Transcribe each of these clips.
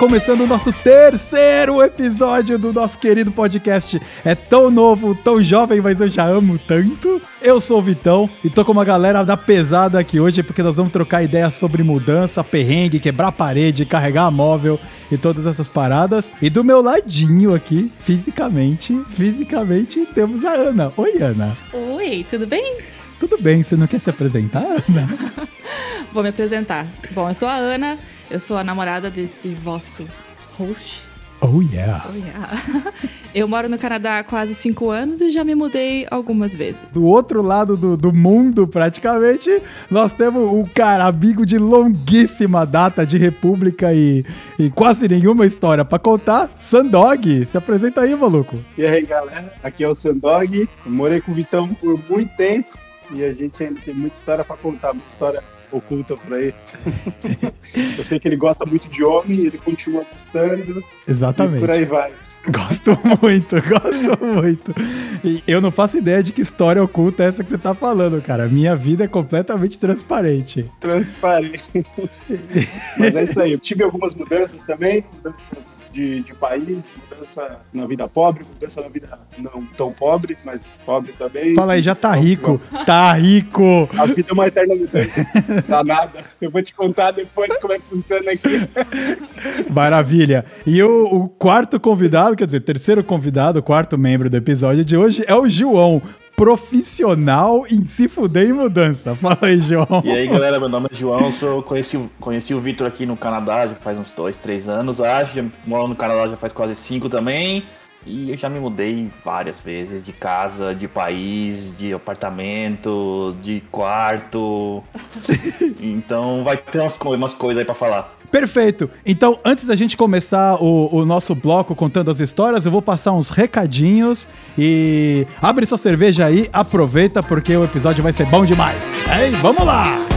começando o nosso terceiro episódio do nosso querido podcast. É tão novo, tão jovem, mas eu já amo tanto. Eu sou o Vitão e tô com uma galera da pesada aqui hoje porque nós vamos trocar ideias sobre mudança, perrengue, quebrar parede, carregar móvel e todas essas paradas. E do meu ladinho aqui, fisicamente, fisicamente, temos a Ana. Oi, Ana. Oi, tudo bem? Tudo bem, você não quer se apresentar, Ana? Vou me apresentar. Bom, eu sou a Ana, eu sou a namorada desse vosso host. Oh yeah. Oh, yeah. Eu moro no Canadá há quase cinco anos e já me mudei algumas vezes. Do outro lado do, do mundo, praticamente, nós temos o cara amigo de longuíssima data de república e, e quase nenhuma história pra contar, Sandog. Se apresenta aí, maluco. E aí, galera, aqui é o Sandog. Eu morei com o Vitão por muito tempo e a gente ainda tem muita história pra contar, muita história oculta por aí. Eu sei que ele gosta muito de homem, ele continua gostando. Exatamente. E por aí vai. Gosto muito, gosto muito. E eu não faço ideia de que história oculta é essa que você tá falando, cara. Minha vida é completamente transparente. Transparente. Mas é isso aí. Eu tive algumas mudanças também, mudanças de, de país, mudança na vida pobre, mudança na vida não tão pobre, mas pobre também. Fala aí, já tá rico. Tá rico. A vida é uma eterna mudança. Dá nada. Eu vou te contar depois como é que funciona aqui. Maravilha. E o, o quarto convidado, quer dizer, terceiro convidado, quarto membro do episódio de hoje é o João, profissional em se fuder em mudança. Fala aí, João. E aí, galera, meu nome é João, sou, conheci, conheci o Vitor aqui no Canadá já faz uns dois, três anos, acho. Já moro no Canadá já faz quase cinco também. E eu já me mudei várias vezes de casa, de país, de apartamento, de quarto. então vai ter umas, umas coisas aí pra falar. Perfeito. Então, antes da gente começar o, o, nosso bloco contando as histórias, eu vou passar uns recadinhos e abre sua cerveja aí, aproveita porque o episódio vai ser bom demais. Ei, vamos lá!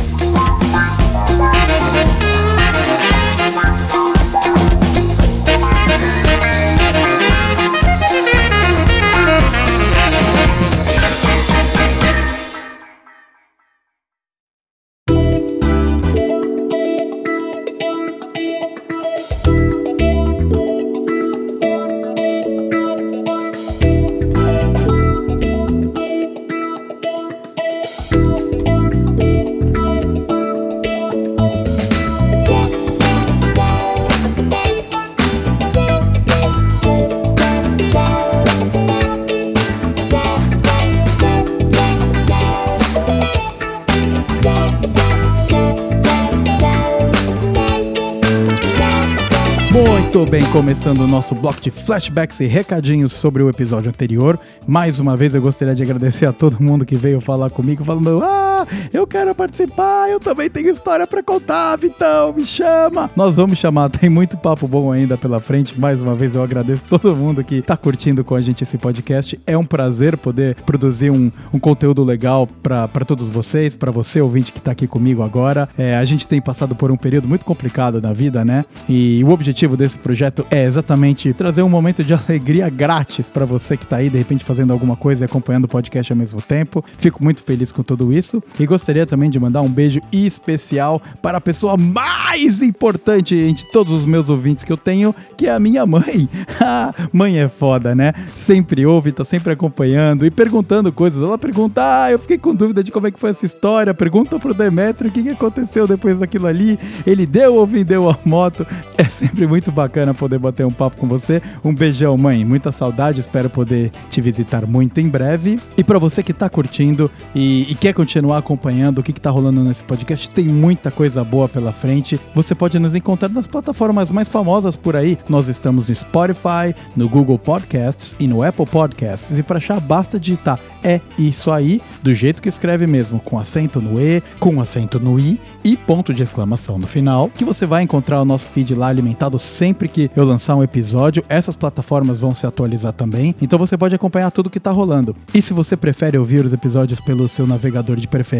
Começando o nosso bloco de flashbacks e recadinhos sobre o episódio anterior. Mais uma vez eu gostaria de agradecer a todo mundo que veio falar comigo, falando: Ah, eu quero participar, eu também tenho história para contar, Vitão, me chama. Nós vamos chamar, tem muito papo bom ainda pela frente. Mais uma vez eu agradeço todo mundo que tá curtindo com a gente esse podcast. É um prazer poder produzir um, um conteúdo legal para todos vocês, para você, ouvinte que tá aqui comigo agora. É, a gente tem passado por um período muito complicado na vida, né? E o objetivo desse projeto é exatamente trazer um momento de alegria grátis para você que tá aí, de repente, fazendo alguma coisa e acompanhando o podcast ao mesmo tempo. Fico muito feliz com tudo isso e gostaria também de mandar um beijo especial para a pessoa mais importante entre todos os meus ouvintes que eu tenho, que é a minha mãe. mãe é foda, né? Sempre ouve, tá sempre acompanhando e perguntando coisas. Ela pergunta: Ah, eu fiquei com dúvida de como é que foi essa história. Pergunta pro Demetrio o que, aconteceu depois daquilo ali. Ele deu ou vendeu a moto. É sempre muito bacana poder bater um papo com você. Um beijão, mãe. Muita saudade. Espero poder te visitar muito em breve. E para você que tá curtindo e, e, quer continuar acompanhando o que, que tá rolando nesse podcast, tem muita coisa boa pela frente. Você pode nos encontrar nas plataformas mais famosas por aí. Nós estamos no Spotify, no Google Podcasts e no Apple Podcasts. E para achar, basta digitar é isso aí, do jeito que escreve mesmo, com acento no E, com acento no I e ponto de exclamação no final, que você vai encontrar o nosso feed lá alimentado sempre que eu lançar um episódio. Essas plataformas vão se atualizar também, então você pode acompanhar tudo que tá rolando. E se você prefere ouvir os episódios pelo seu navegador de preferência,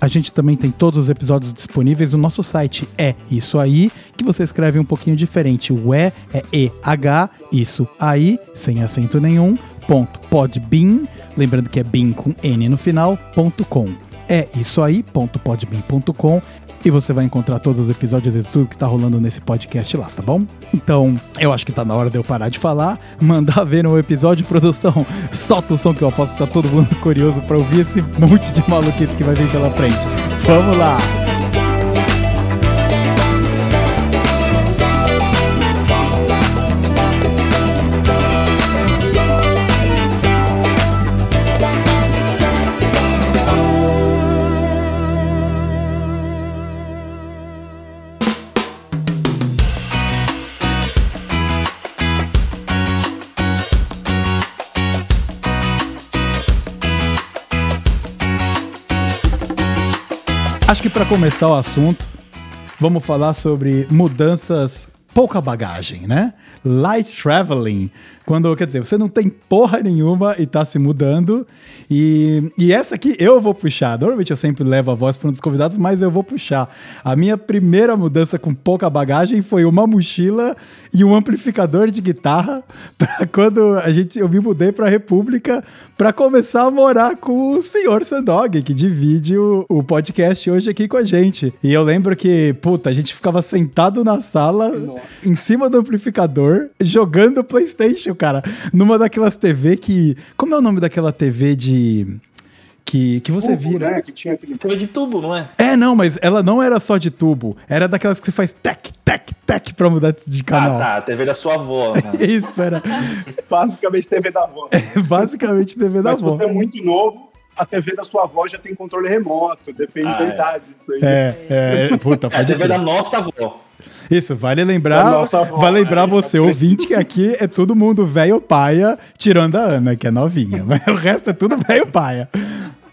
a gente também tem todos os episódios disponíveis no nosso site. É isso aí, que você escreve um pouquinho diferente. O E é E-H, isso aí, sem acento nenhum podbean, lembrando que é bin com N no final, ponto .com. É isso aí, podbean.com. e você vai encontrar todos os episódios e tudo que tá rolando nesse podcast lá, tá bom? Então, eu acho que tá na hora de eu parar de falar, mandar ver no episódio, produção, solta o som que eu aposto que tá todo mundo curioso pra ouvir esse monte de maluquice que vai vir pela frente. Vamos lá! Acho que para começar o assunto, vamos falar sobre mudanças pouca bagagem, né? Light traveling. Quando, quer dizer, você não tem porra nenhuma e tá se mudando. E, e essa aqui eu vou puxar. Normalmente eu sempre levo a voz para um dos convidados, mas eu vou puxar. A minha primeira mudança com pouca bagagem foi uma mochila e um amplificador de guitarra para quando a gente eu me mudei para República para começar a morar com o senhor Sandog, que divide o, o podcast hoje aqui com a gente. E eu lembro que, puta, a gente ficava sentado na sala, Nossa. Em cima do amplificador, jogando PlayStation, cara. Numa daquelas TV que. Como é o nome daquela TV de. Que, que você Tubo, vira. né? Que tinha aquele TV de tubo, não é? É, não, mas ela não era só de tubo. Era daquelas que você faz tec, tec, tec pra mudar de canal. Ah, tá. A TV da sua avó. né? Isso, era basicamente TV da avó. basicamente TV da Mas se avó. você é muito novo, a TV da sua avó já tem controle remoto, depende Ah, da é. idade. Isso aí. É, é, puta, É a pode TV da nossa avó. Isso, vale lembrar, nossa lembrar né? você, ouvinte, que aqui é todo mundo velho paia, tirando a Ana, que é novinha. Mas o resto é tudo velho paia.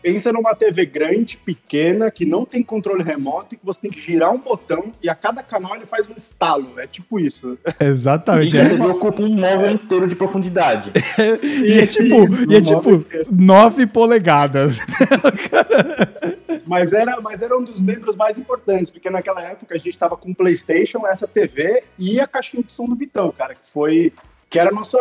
Pensa numa TV grande, pequena, que não tem controle remoto e que você tem que girar um botão e a cada canal ele faz um estalo. É tipo isso. E Exatamente. que a É. TV ocupa um móvel inteiro de profundidade. E é tipo, Isso, e é tipo móvel inteiro. 9 polegadas. Mas era, mas era um dos membros mais importantes, porque naquela época a gente tava com PlayStation, essa TV e a caixinha de som do Vitão, cara, que foi. Que era nosso.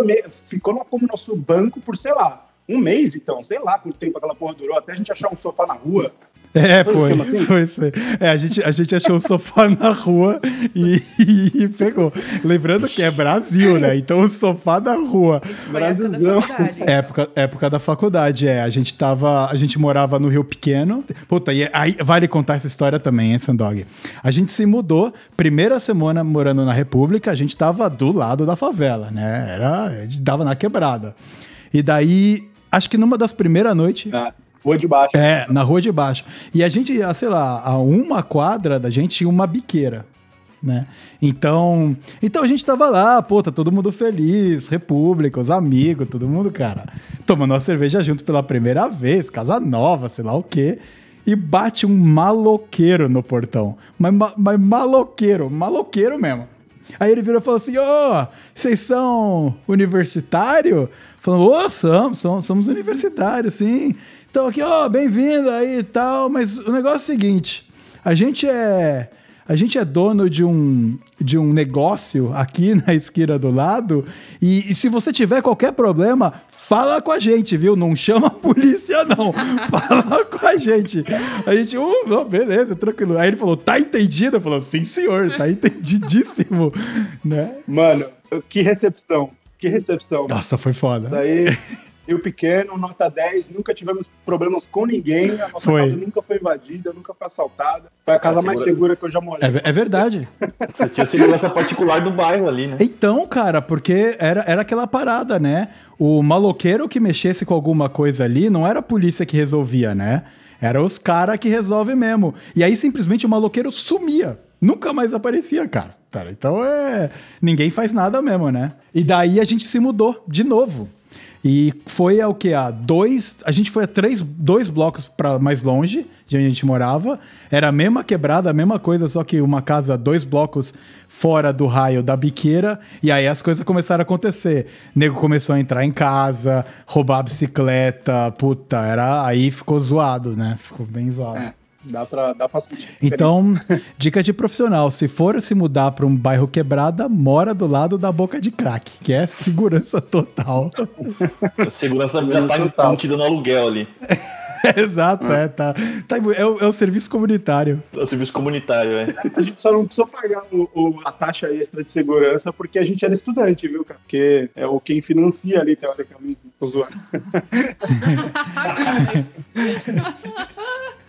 Ficou como nosso banco por, sei lá, um mês, Vitão. Sei lá quanto tempo aquela porra durou, até a gente achar um sofá na rua. É, Foi foi. assim? Foi isso aí. É, a gente, a gente achou o sofá na rua e, e pegou. Lembrando que é Brasil, né? Então o sofá na rua. Da Brasilzão. faculdade. Época, época da faculdade, é. A gente tava. A gente morava no Rio Pequeno. Puta, e aí vale contar essa história também, hein, Sandog? A gente se mudou, primeira semana morando na República, a gente tava do lado da favela, né? Era. A gente dava na quebrada. E daí, acho que numa das primeiras noites. Na rua de baixo. É, na rua de baixo. E a gente, sei lá, a uma quadra da gente tinha uma biqueira. Né? Então, então a gente tava lá, pô, tá todo mundo feliz, república, os amigos, todo mundo, cara, tomando uma cerveja junto pela primeira vez, casa nova, sei lá o quê. E bate um maloqueiro no portão. Mas, ma- mas maloqueiro, maloqueiro mesmo. Aí ele virou e falou assim: Ô, vocês são universitário? Falando, ô, somos, somos, somos universitários, sim. Então aqui, ó, bem-vindo aí e tal. Mas o negócio é o seguinte: a gente é. A gente é dono de um, de um negócio aqui na esquina do lado. E, e se você tiver qualquer problema, fala com a gente, viu? Não chama a polícia, não. fala com a gente. A gente, uh, não, beleza, tranquilo. Aí ele falou, tá entendido? Eu falou, sim, senhor, tá entendidíssimo. né? Mano, que recepção. Que recepção. Nossa, foi foda. Isso aí, Rio Pequeno, nota 10, nunca tivemos problemas com ninguém, a nossa Foi. casa nunca foi invadida, nunca foi assaltada. Foi a casa mais segura- que eu já morei. É, é verdade. Você tinha segurança particular do bairro ali, né? Então, cara, porque era, era aquela parada, né? O maloqueiro que mexesse com alguma coisa ali não era a polícia que resolvia, né? Era os caras que resolvem mesmo. E aí simplesmente o maloqueiro sumia. Nunca mais aparecia, cara. Cara, então é. Ninguém faz nada mesmo, né? E daí a gente se mudou de novo. E foi ao que? A dois. A gente foi a três, dois blocos para mais longe de onde a gente morava. Era a mesma quebrada, a mesma coisa, só que uma casa dois blocos fora do raio da biqueira. E aí as coisas começaram a acontecer. O nego começou a entrar em casa, roubar a bicicleta. Puta, era. Aí ficou zoado, né? Ficou bem zoado. É, dá pra, dá pra sentir. Então, dica de profissional: se for se mudar para um bairro quebrada, mora do lado da boca de crack, que é segurança total. A segurança já tá Total. embutida no aluguel ali. Exato, é, tá. tá é, o, é o serviço comunitário. É o serviço comunitário, é. A gente só não precisou pagar o, o- a taxa extra de segurança porque a gente era estudante, viu, cara? Porque é o quem financia ali, teoricamente. Tô zoando.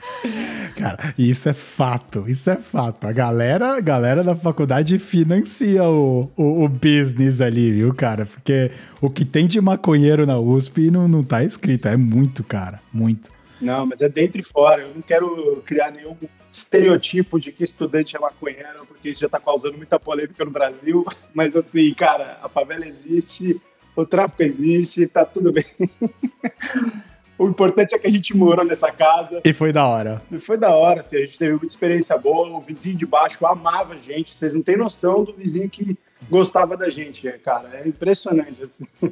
Cara, isso é fato, isso é fato. A galera, a galera da faculdade financia o, o, o business ali, viu, cara? Porque o que tem de maconheiro na USP não, não tá escrito. É muito, cara, muito. Não, mas é dentro e fora. Eu não quero criar nenhum estereotipo de que estudante é maconheiro, porque isso já tá causando muita polêmica no Brasil. Mas assim, cara, a favela existe, o tráfico existe, tá tudo bem. O importante é que a gente morou nessa casa. E foi da hora. E foi da hora, assim, a gente teve muita experiência boa. O vizinho de baixo amava a gente. Vocês não têm noção do vizinho que gostava da gente, é, cara. É impressionante. Assim.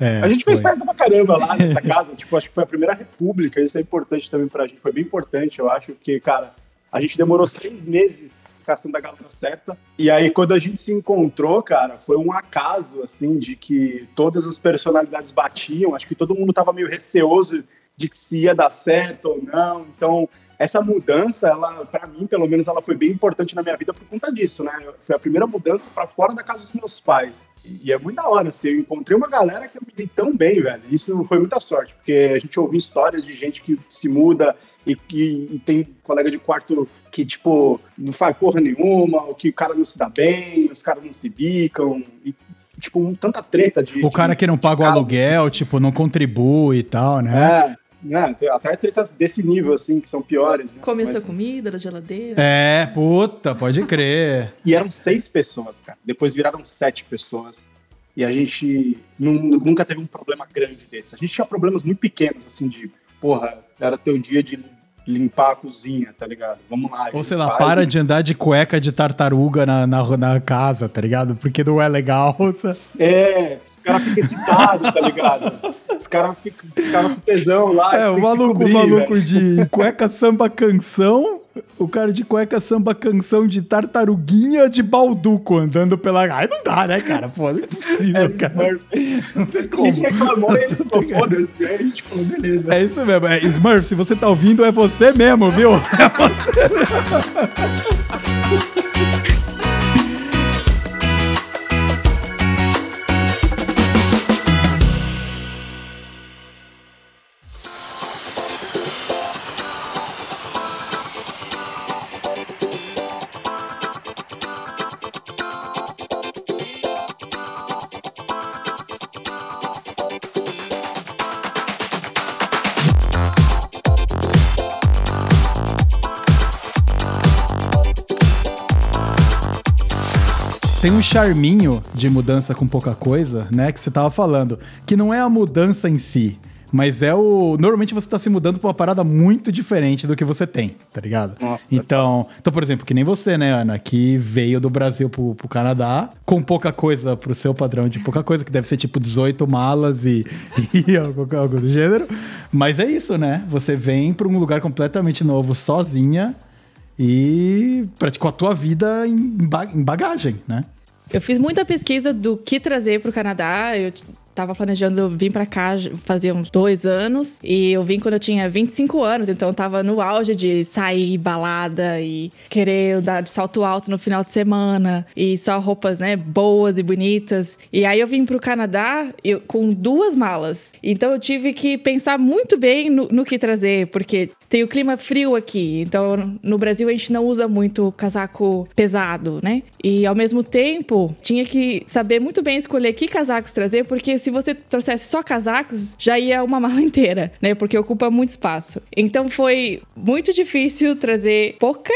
É, a gente fez foi. festa pra caramba lá nessa casa. tipo, acho que foi a primeira república. Isso é importante também pra gente. Foi bem importante, eu acho, porque, cara, a gente demorou seis meses caçando a galera certa. E aí, quando a gente se encontrou, cara, foi um acaso, assim, de que todas as personalidades batiam. Acho que todo mundo tava meio receoso de que se ia dar certo ou não. Então, essa mudança, ela, para mim, pelo menos, ela foi bem importante na minha vida por conta disso, né? Foi a primeira mudança para fora da casa dos meus pais. E é muito da hora, assim, eu encontrei uma galera que eu me dei tão bem, velho. Isso foi muita sorte, porque a gente ouviu histórias de gente que se muda e, e, e tem colega de quarto que, tipo, não faz porra nenhuma, ou que o cara não se dá bem, os caras não se bicam, e, tipo, um, tanta treta de. O cara de, que não paga o aluguel, tipo, não contribui e tal, né? É. Né, até tretas desse nível, assim, que são piores. Né? Comer sua Mas- comida da geladeira. É, puta, pode crer. E eram seis pessoas, cara. Depois viraram sete pessoas. E a gente nu- nunca teve um problema grande desse. A gente tinha problemas muito pequenos, assim, de, porra, era teu dia de limpar a cozinha, tá ligado? Vamos lá. Ou sei lá, faz. para de andar de cueca de tartaruga na, na, na casa, tá ligado? Porque não é legal. sabe? É, os caras ficam excitados, tá ligado? Os caras ficam ficaram com tesão lá. É, o maluco, o cobrir, maluco velho. de cueca samba canção, o cara de cueca samba canção de tartaruguinha de balduco andando pela. Ai, não dá, né, cara? Pô, não é possível, É, cara. Smurf. Não tem A como. gente reclamou e ele ficou foda-se. Aí a gente falou, beleza. É isso mesmo. É, Smurf, se você tá ouvindo, é você mesmo, viu? É você mesmo. charminho de mudança com pouca coisa, né? Que você tava falando. Que não é a mudança em si. Mas é o. Normalmente você tá se mudando pra uma parada muito diferente do que você tem, tá ligado? Nossa, então, então, por exemplo, que nem você, né, Ana, que veio do Brasil pro, pro Canadá com pouca coisa pro seu padrão de pouca coisa, que deve ser tipo 18 malas e, e algo, algo do gênero. Mas é isso, né? Você vem pra um lugar completamente novo sozinha e praticou a tua vida em, ba- em bagagem, né? Eu fiz muita pesquisa do que trazer pro Canadá. Eu tava planejando vir pra cá fazia uns dois anos. E eu vim quando eu tinha 25 anos. Então eu tava no auge de sair balada e querer andar de salto alto no final de semana. E só roupas, né, boas e bonitas. E aí eu vim pro Canadá eu- com duas malas. Então eu tive que pensar muito bem no, no que trazer. Porque tem o clima frio aqui. Então no Brasil a gente não usa muito casaco pesado, né? E ao mesmo tempo, tinha que saber muito bem escolher que casacos trazer, porque se você trouxesse só casacos, já ia uma mala inteira, né? Porque ocupa muito espaço. Então foi muito difícil trazer pouca.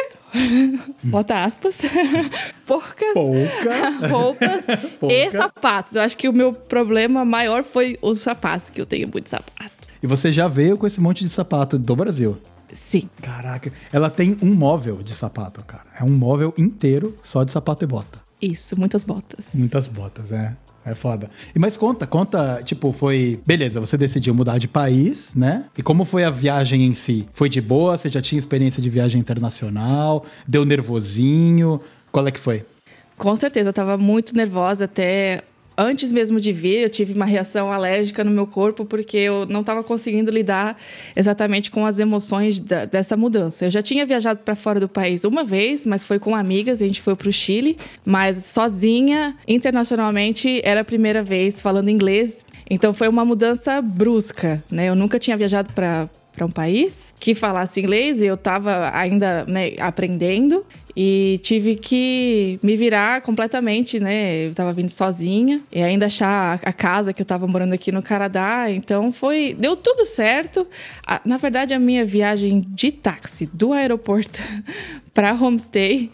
Bota aspas. Poucas Pouca. roupas e Pouca. sapatos. Eu acho que o meu problema maior foi os sapatos, que eu tenho muito sapato. E você já veio com esse monte de sapato do Brasil. Sim. Caraca, ela tem um móvel de sapato, cara. É um móvel inteiro só de sapato e bota. Isso, muitas botas. Muitas botas, é. É foda. E mas conta, conta, tipo, foi. Beleza, você decidiu mudar de país, né? E como foi a viagem em si? Foi de boa? Você já tinha experiência de viagem internacional? Deu nervosinho? Qual é que foi? Com certeza, eu tava muito nervosa até antes mesmo de vir, eu tive uma reação alérgica no meu corpo porque eu não estava conseguindo lidar exatamente com as emoções da, dessa mudança. Eu já tinha viajado para fora do país uma vez, mas foi com amigas, a gente foi para o Chile, mas sozinha, internacionalmente, era a primeira vez falando inglês. Então foi uma mudança brusca, né? Eu nunca tinha viajado para para um país que falasse inglês e eu estava ainda né, aprendendo e tive que me virar completamente, né? Eu tava vindo sozinha e ainda achar a casa que eu tava morando aqui no Canadá. Então foi. Deu tudo certo. Na verdade, a minha viagem de táxi do aeroporto para homestay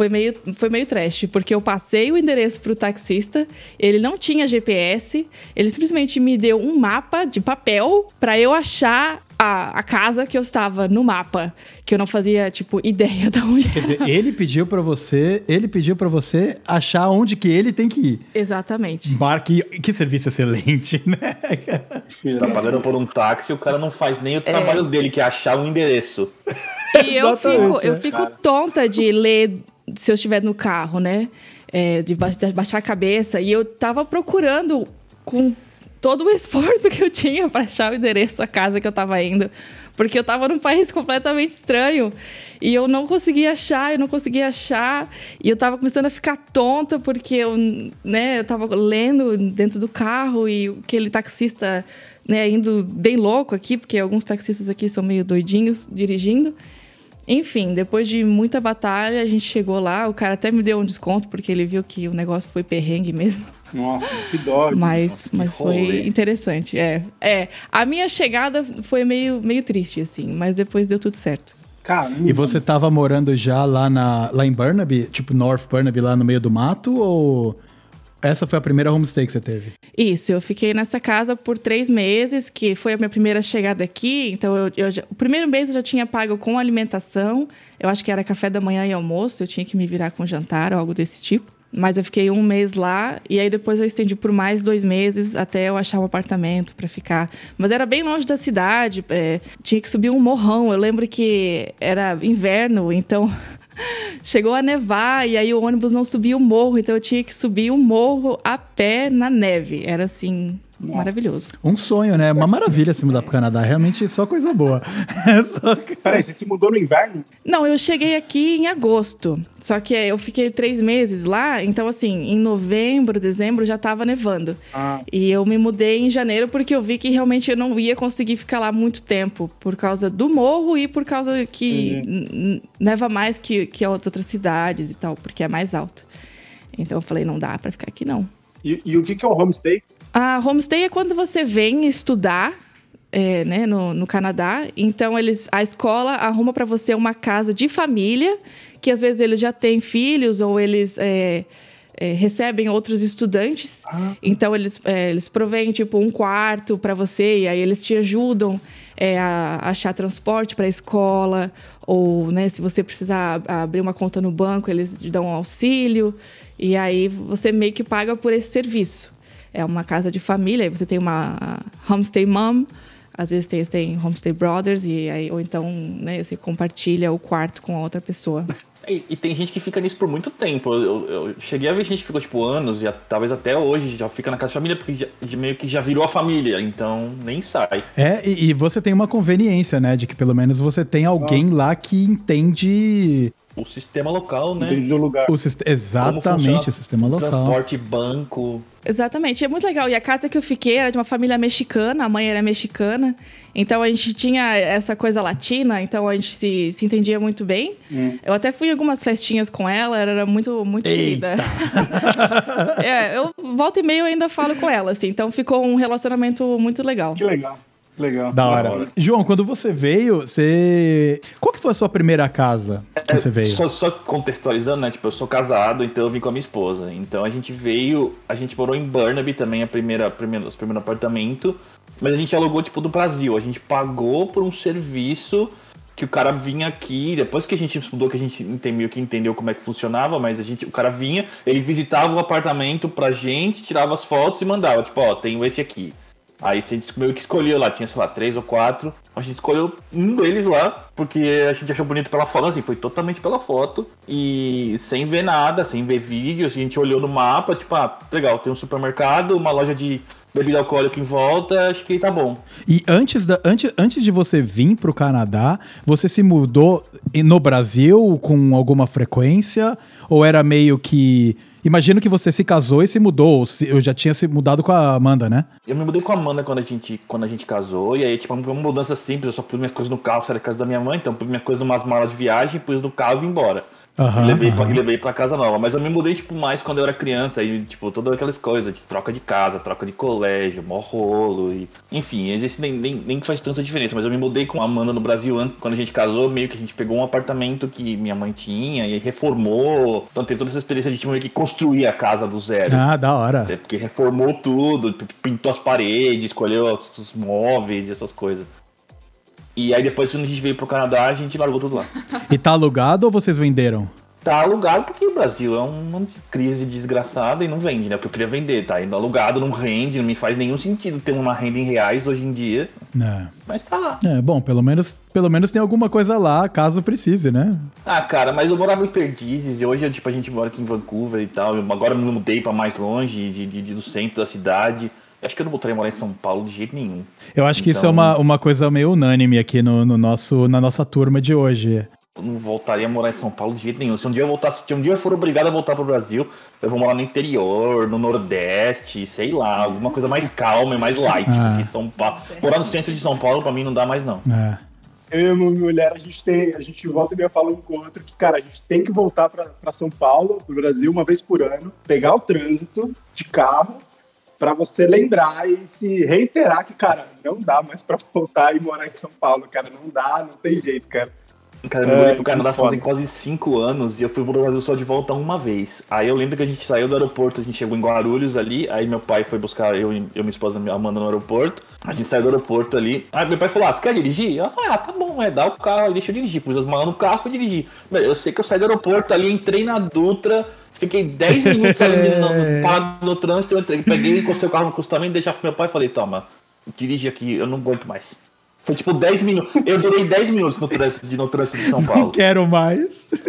foi meio, foi meio trash, porque eu passei o endereço pro taxista, ele não tinha GPS, ele simplesmente me deu um mapa de papel para eu achar a, a, casa que eu estava no mapa, que eu não fazia, tipo, ideia de onde Quer dizer, ele pediu para você, ele pediu para você achar onde que ele tem que ir. Exatamente. Marque, que serviço excelente, né? Tá pagando por um táxi, o cara não faz nem o trabalho é... dele, que é achar o um endereço. E eu fico, eu fico tonta de ler se eu estiver no carro, né? É, de baixar a cabeça. E eu tava procurando com todo o esforço que eu tinha para achar o endereço da casa que eu tava indo. Porque eu tava num país completamente estranho. E eu não conseguia achar, eu não conseguia achar. E eu tava começando a ficar tonta, porque eu, né, eu tava lendo dentro do carro e aquele taxista, né, indo bem louco aqui, porque alguns taxistas aqui são meio doidinhos dirigindo. Enfim, depois de muita batalha, a gente chegou lá. O cara até me deu um desconto, porque ele viu que o negócio foi perrengue mesmo. Nossa, que dó. Mas, Nossa, mas foi interessante. É, é. A minha chegada foi meio, meio triste, assim, mas depois deu tudo certo. Caramba. E você tava morando já lá, na, lá em Burnaby, tipo North Burnaby, lá no meio do mato, ou essa foi a primeira homestay que você teve? Isso, eu fiquei nessa casa por três meses, que foi a minha primeira chegada aqui. Então, eu, eu já, o primeiro mês eu já tinha pago com alimentação. Eu acho que era café da manhã e almoço. Eu tinha que me virar com jantar ou algo desse tipo. Mas eu fiquei um mês lá e aí depois eu estendi por mais dois meses até eu achar um apartamento para ficar. Mas era bem longe da cidade, é, tinha que subir um morrão. Eu lembro que era inverno, então Chegou a nevar e aí o ônibus não subia o morro, então eu tinha que subir o morro a pé na neve. Era assim, nossa. Maravilhoso. Um sonho, né? Uma maravilha se mudar pro Canadá. Realmente só coisa boa. É só... Peraí, você se mudou no inverno? Não, eu cheguei aqui em agosto. Só que eu fiquei três meses lá, então assim, em novembro, dezembro já tava nevando. Ah. E eu me mudei em janeiro porque eu vi que realmente eu não ia conseguir ficar lá muito tempo. Por causa do morro e por causa que uhum. neva mais que, que as outras cidades e tal, porque é mais alto. Então eu falei, não dá para ficar aqui não. E, e o que, que é o homestay? A homestay é quando você vem estudar é, né, no, no Canadá. Então, eles, a escola arruma para você uma casa de família, que às vezes eles já têm filhos ou eles é, é, recebem outros estudantes. Ah. Então, eles, é, eles provêm, tipo, um quarto para você e aí eles te ajudam é, a achar transporte para a escola. Ou, né, se você precisar abrir uma conta no banco, eles te dão um auxílio. E aí, você meio que paga por esse serviço é uma casa de família, aí você tem uma homestay mom, às vezes tem, tem homestay brothers, e aí, ou então né, você compartilha o quarto com a outra pessoa. E, e, tem gente que fica nisso por muito tempo. Eu, eu, eu, cheguei a ver gente que ficou tipo anos, e talvez até hoje já fica na casa de família, porque já, meio que já virou a família, então nem sai. É, e, e, você tem uma conveniência, né? De que pelo menos você tem alguém ah. lá que entende o sistema local, né? Entendi o lugar. O exatamente, o sistema local. Transporte, banco. Exatamente, é muito legal. E a casa que eu fiquei era de uma família mexicana, a mãe era mexicana. Então a gente tinha essa coisa latina, então a gente se, se entendia muito bem. Hum. Eu até fui em algumas festinhas com ela, ela era muito, muito querida. é, eu volta e meio ainda falo com ela, assim. Então ficou um relacionamento muito legal. Que legal. Legal. Da hora. hora. João, quando você veio, você. Qual que foi a sua primeira casa que é, você veio? Só, só, contextualizando, né? Tipo, eu sou casado, então eu vim com a minha esposa. Então a gente veio. A gente morou em Burnaby também, a primeira, a primeira, os primeiros apartamento. Mas a gente alugou, tipo, do Brasil. A gente pagou por um serviço que o cara vinha aqui, depois que a gente mudou, que a gente entendeu que entendeu como é que funcionava, mas a gente, o cara vinha, ele visitava o apartamento pra gente, tirava as fotos e mandava, tipo, ó, tenho esse aqui. Aí gente meio que escolheu lá, tinha, sei lá, três ou quatro. A gente escolheu um deles lá, porque a gente achou bonito pela foto, assim, foi totalmente pela foto. E sem ver nada, sem ver vídeos, a gente olhou no mapa, tipo, ah, legal, tem um supermercado, uma loja de bebida alcoólica em volta, acho que tá bom. E antes, da, antes, antes de você vir pro Canadá, você se mudou no Brasil com alguma frequência? Ou era meio que. Imagino que você se casou e se mudou. Eu já tinha se mudado com a Amanda, né? Eu me mudei com a Amanda quando a gente, quando a gente casou. E aí, tipo, foi uma mudança simples. Eu só pus minhas coisas no carro, era a casa da minha mãe. Então, pus minhas coisas numas malas de viagem, pus no carro e vim embora. Uhum, levei, uhum. Pra, levei pra casa nova. Mas eu me mudei, tipo, mais quando eu era criança. E, tipo, todas aquelas coisas de troca de casa, troca de colégio, mó rolo. E... Enfim, esse nem, nem, nem faz tanta diferença. Mas eu me mudei com a Amanda no Brasil. Quando a gente casou, meio que a gente pegou um apartamento que minha mãe tinha e reformou. Então teve toda essa experiência de tipo, meio que construir a casa do zero. Ah, da hora. Porque reformou tudo, pintou as paredes, escolheu os móveis e essas coisas. E aí depois, quando a gente veio pro Canadá, a gente largou tudo lá. E tá alugado ou vocês venderam? Tá alugado porque o Brasil é uma crise desgraçada e não vende, né? Porque eu queria vender, tá indo alugado, não rende, não me faz nenhum sentido ter uma renda em reais hoje em dia. É. Mas tá lá. É, bom, pelo menos, pelo menos tem alguma coisa lá, caso precise, né? Ah, cara, mas eu morava em Perdizes e hoje, tipo, a gente mora aqui em Vancouver e tal. Eu agora me mudei para mais longe de, de, de, do centro da cidade. Acho que eu não voltaria a morar em São Paulo de jeito nenhum. Eu acho que então, isso é uma, então- uma coisa meio unânime aqui no, no, nosso, na nossa turma de hoje. Eu não voltaria a morar em São Paulo de jeito nenhum. Se um dia eu voltasse, se um dia eu for obrigado a voltar pro Brasil, eu vou morar no interior, no Nordeste, sei lá, alguma coisa mais calma e mais light. Ah. Porque São Paulo. Morar no centro de São Paulo, pra mim, não dá mais, não. É. Eu e a minha mulher, a gente tem, a gente volta e meia fala um com o outro que, cara, a gente tem que voltar para São Paulo, pro Brasil, uma vez por ano, pegar o trânsito de carro para você lembrar e se reiterar que, cara, não dá mais para voltar e morar em São Paulo, cara, não dá, não tem jeito, cara. Cara, eu mudei pro Canadá fazem quase 5 anos e eu fui pro Brasil só de volta uma vez. Aí eu lembro que a gente saiu do aeroporto, a gente chegou em Guarulhos ali, aí meu pai foi buscar eu e minha esposa Amanda no aeroporto. A gente saiu do aeroporto ali. Aí meu pai falou: Ah, você quer dirigir? Eu falei: Ah, tá bom, é, dá o carro, deixa eu dirigir. Pus as malas no carro e dirigi. Eu sei que eu saí do aeroporto ali, entrei na Dutra, Fiquei 10 minutos ali no, parado no trânsito, eu entrei, peguei, encostei o carro no acostamento, deixava pro meu pai e falei, toma, dirige aqui, eu não aguento mais. Foi tipo 10 minutos. Eu durei 10 minutos no trânsito de, no trânsito de São Paulo. Não quero mais.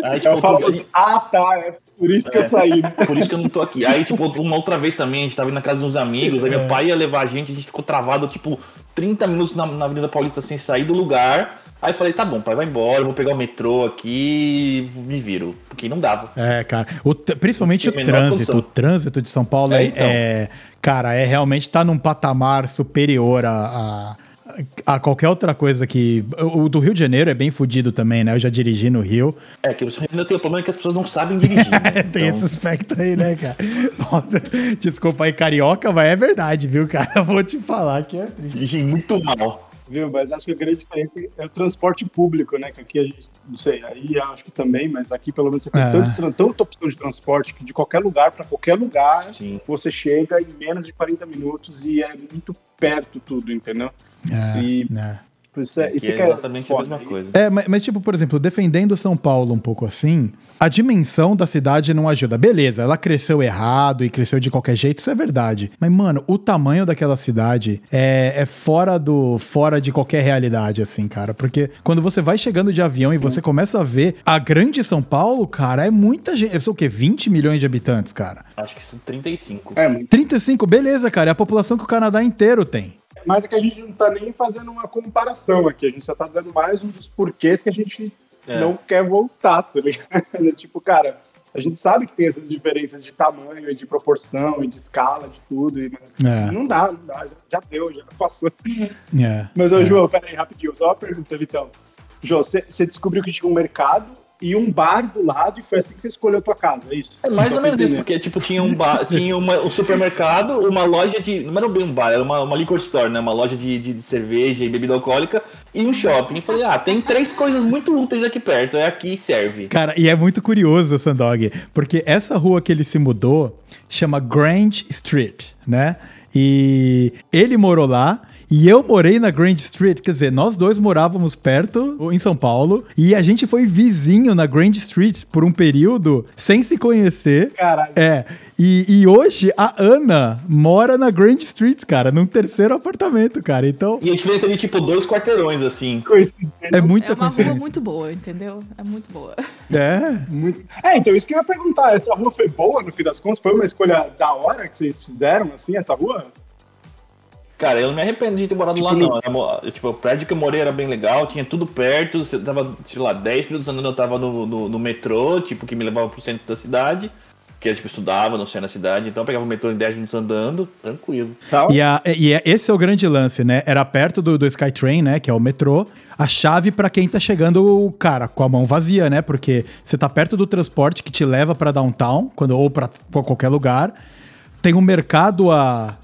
Aí, tipo, eu falo assim, ah, tá, é por isso que é, eu saí. Por isso que eu não tô aqui. Aí, tipo, uma outra vez também, a gente tava indo na casa dos amigos, aí é. meu pai ia levar a gente, a gente ficou travado, tipo, 30 minutos na, na Avenida Paulista sem sair do lugar. Aí eu falei, tá bom, pai, vai embora, eu vou pegar o metrô aqui me viro. Porque não dava. É, cara. O, principalmente o trânsito. O trânsito de São Paulo é, é, então. é, Cara, é realmente tá num patamar superior a, a, a, qualquer outra coisa que. O do Rio de Janeiro é bem fodido também, né? Eu já dirigi no Rio. É, que o Rio ainda tem o problema que as pessoas não sabem dirigir. Né? tem então... esse aspecto aí, né, cara? Desculpa aí, carioca, mas é verdade, viu, cara? Vou te falar que é triste. Dirigem muito mal viu? Mas acho que a grande diferença é o transporte público, né? Que aqui a gente, não sei, aí acho que também, mas aqui pelo menos você tem é. tanto, tanta opção de transporte que de qualquer lugar para qualquer lugar Sim. você chega em menos de 40 minutos e é muito perto tudo, entendeu? É, e, é. Isso é, isso é, é exatamente a mesma coisa. É, mas, mas, tipo, por exemplo, defendendo São Paulo um pouco assim, a dimensão da cidade não ajuda. Beleza, ela cresceu errado e cresceu de qualquer jeito, isso é verdade. Mas, mano, o tamanho daquela cidade é, é fora do fora de qualquer realidade, assim, cara. Porque quando você vai chegando de avião e você começa a ver a grande São Paulo, cara, é muita gente. Eu sei o quê? 20 milhões de habitantes, cara. Acho que são 35. É, 35, beleza, cara. É a população que o Canadá inteiro tem. Mas é que a gente não está nem fazendo uma comparação aqui, a gente só está dando mais um dos porquês que a gente é. não quer voltar, tá ligado? tipo, cara, a gente sabe que tem essas diferenças de tamanho, e de proporção, e de escala, de tudo. E, é. Não dá, não dá, já, já deu, já passou. É. Mas, ô, é. João, peraí, rapidinho, só uma pergunta, Vitão. João, você descobriu que tinha um mercado e um bar do lado, e foi assim que você escolheu a tua casa, é isso? É mais ou menos isso, porque tipo, tinha um bar, tinha uma, um supermercado, uma loja de. Não era bem um bar, era uma, uma liquor store, né? Uma loja de, de, de cerveja e bebida alcoólica e um shopping. E falei, ah, tem três coisas muito úteis aqui perto, é aqui serve. Cara, e é muito curioso, Sandog, porque essa rua que ele se mudou chama Grand Street, né? E ele morou lá E eu morei na Grand Street, quer dizer, nós dois morávamos perto, em São Paulo, e a gente foi vizinho na Grand Street por um período, sem se conhecer. Caralho. É. E, e hoje a Ana mora na Grand Street, cara, num terceiro apartamento, cara. Então, E a diferença de tipo dois quarteirões, assim. É muita É uma rua muito boa, entendeu? É muito boa. É. Muito... É, então isso que eu ia perguntar. Essa rua foi boa no fim das contas? Foi uma escolha da hora que vocês fizeram, assim, essa rua? Cara, eu não me arrependo de ter morado lá, Tipo, não. Era mo- tipo, o prédio que eu morei era bem legal, tinha tudo perto. Você tava, sei lá, 10 minutos andando, eu tava no, no, no metrô, tipo, que me levava pro centro da cidade. Que eu, tipo, estudava no centro da cidade, então eu pegava o metrô em 10 minutos andando, tranquilo. Tal. E, a- e é- esse é o grande lance, né? Era perto do, do Skytrain, né? Que é o metrô. A chave pra quem tá chegando, cara, com a mão vazia, né? Porque você tá perto do transporte que te leva pra downtown, quando, ou pra qualquer lugar. Tem um mercado a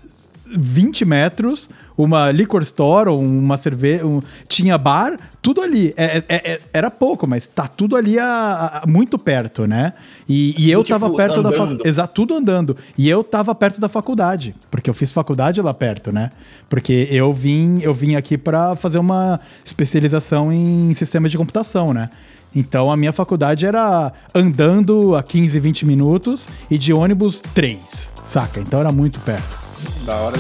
20 metros, uma liquor store, ou uma cerveja, um- tinha bar, tudo ali. É- é- é- era pouco, mas tá tudo ali a, a- muito perto, né? E, e eu tipo, tava perto da andando. faculdade. Exato, tudo andando. E eu tava perto da faculdade, porque eu fiz faculdade lá perto, né? Porque eu vim, eu vim aqui pra fazer uma especialização em sistemas de computação, né? Então a minha faculdade era andando a 15, 20 minutos e de ônibus 3, saca? Então era muito perto. Da hora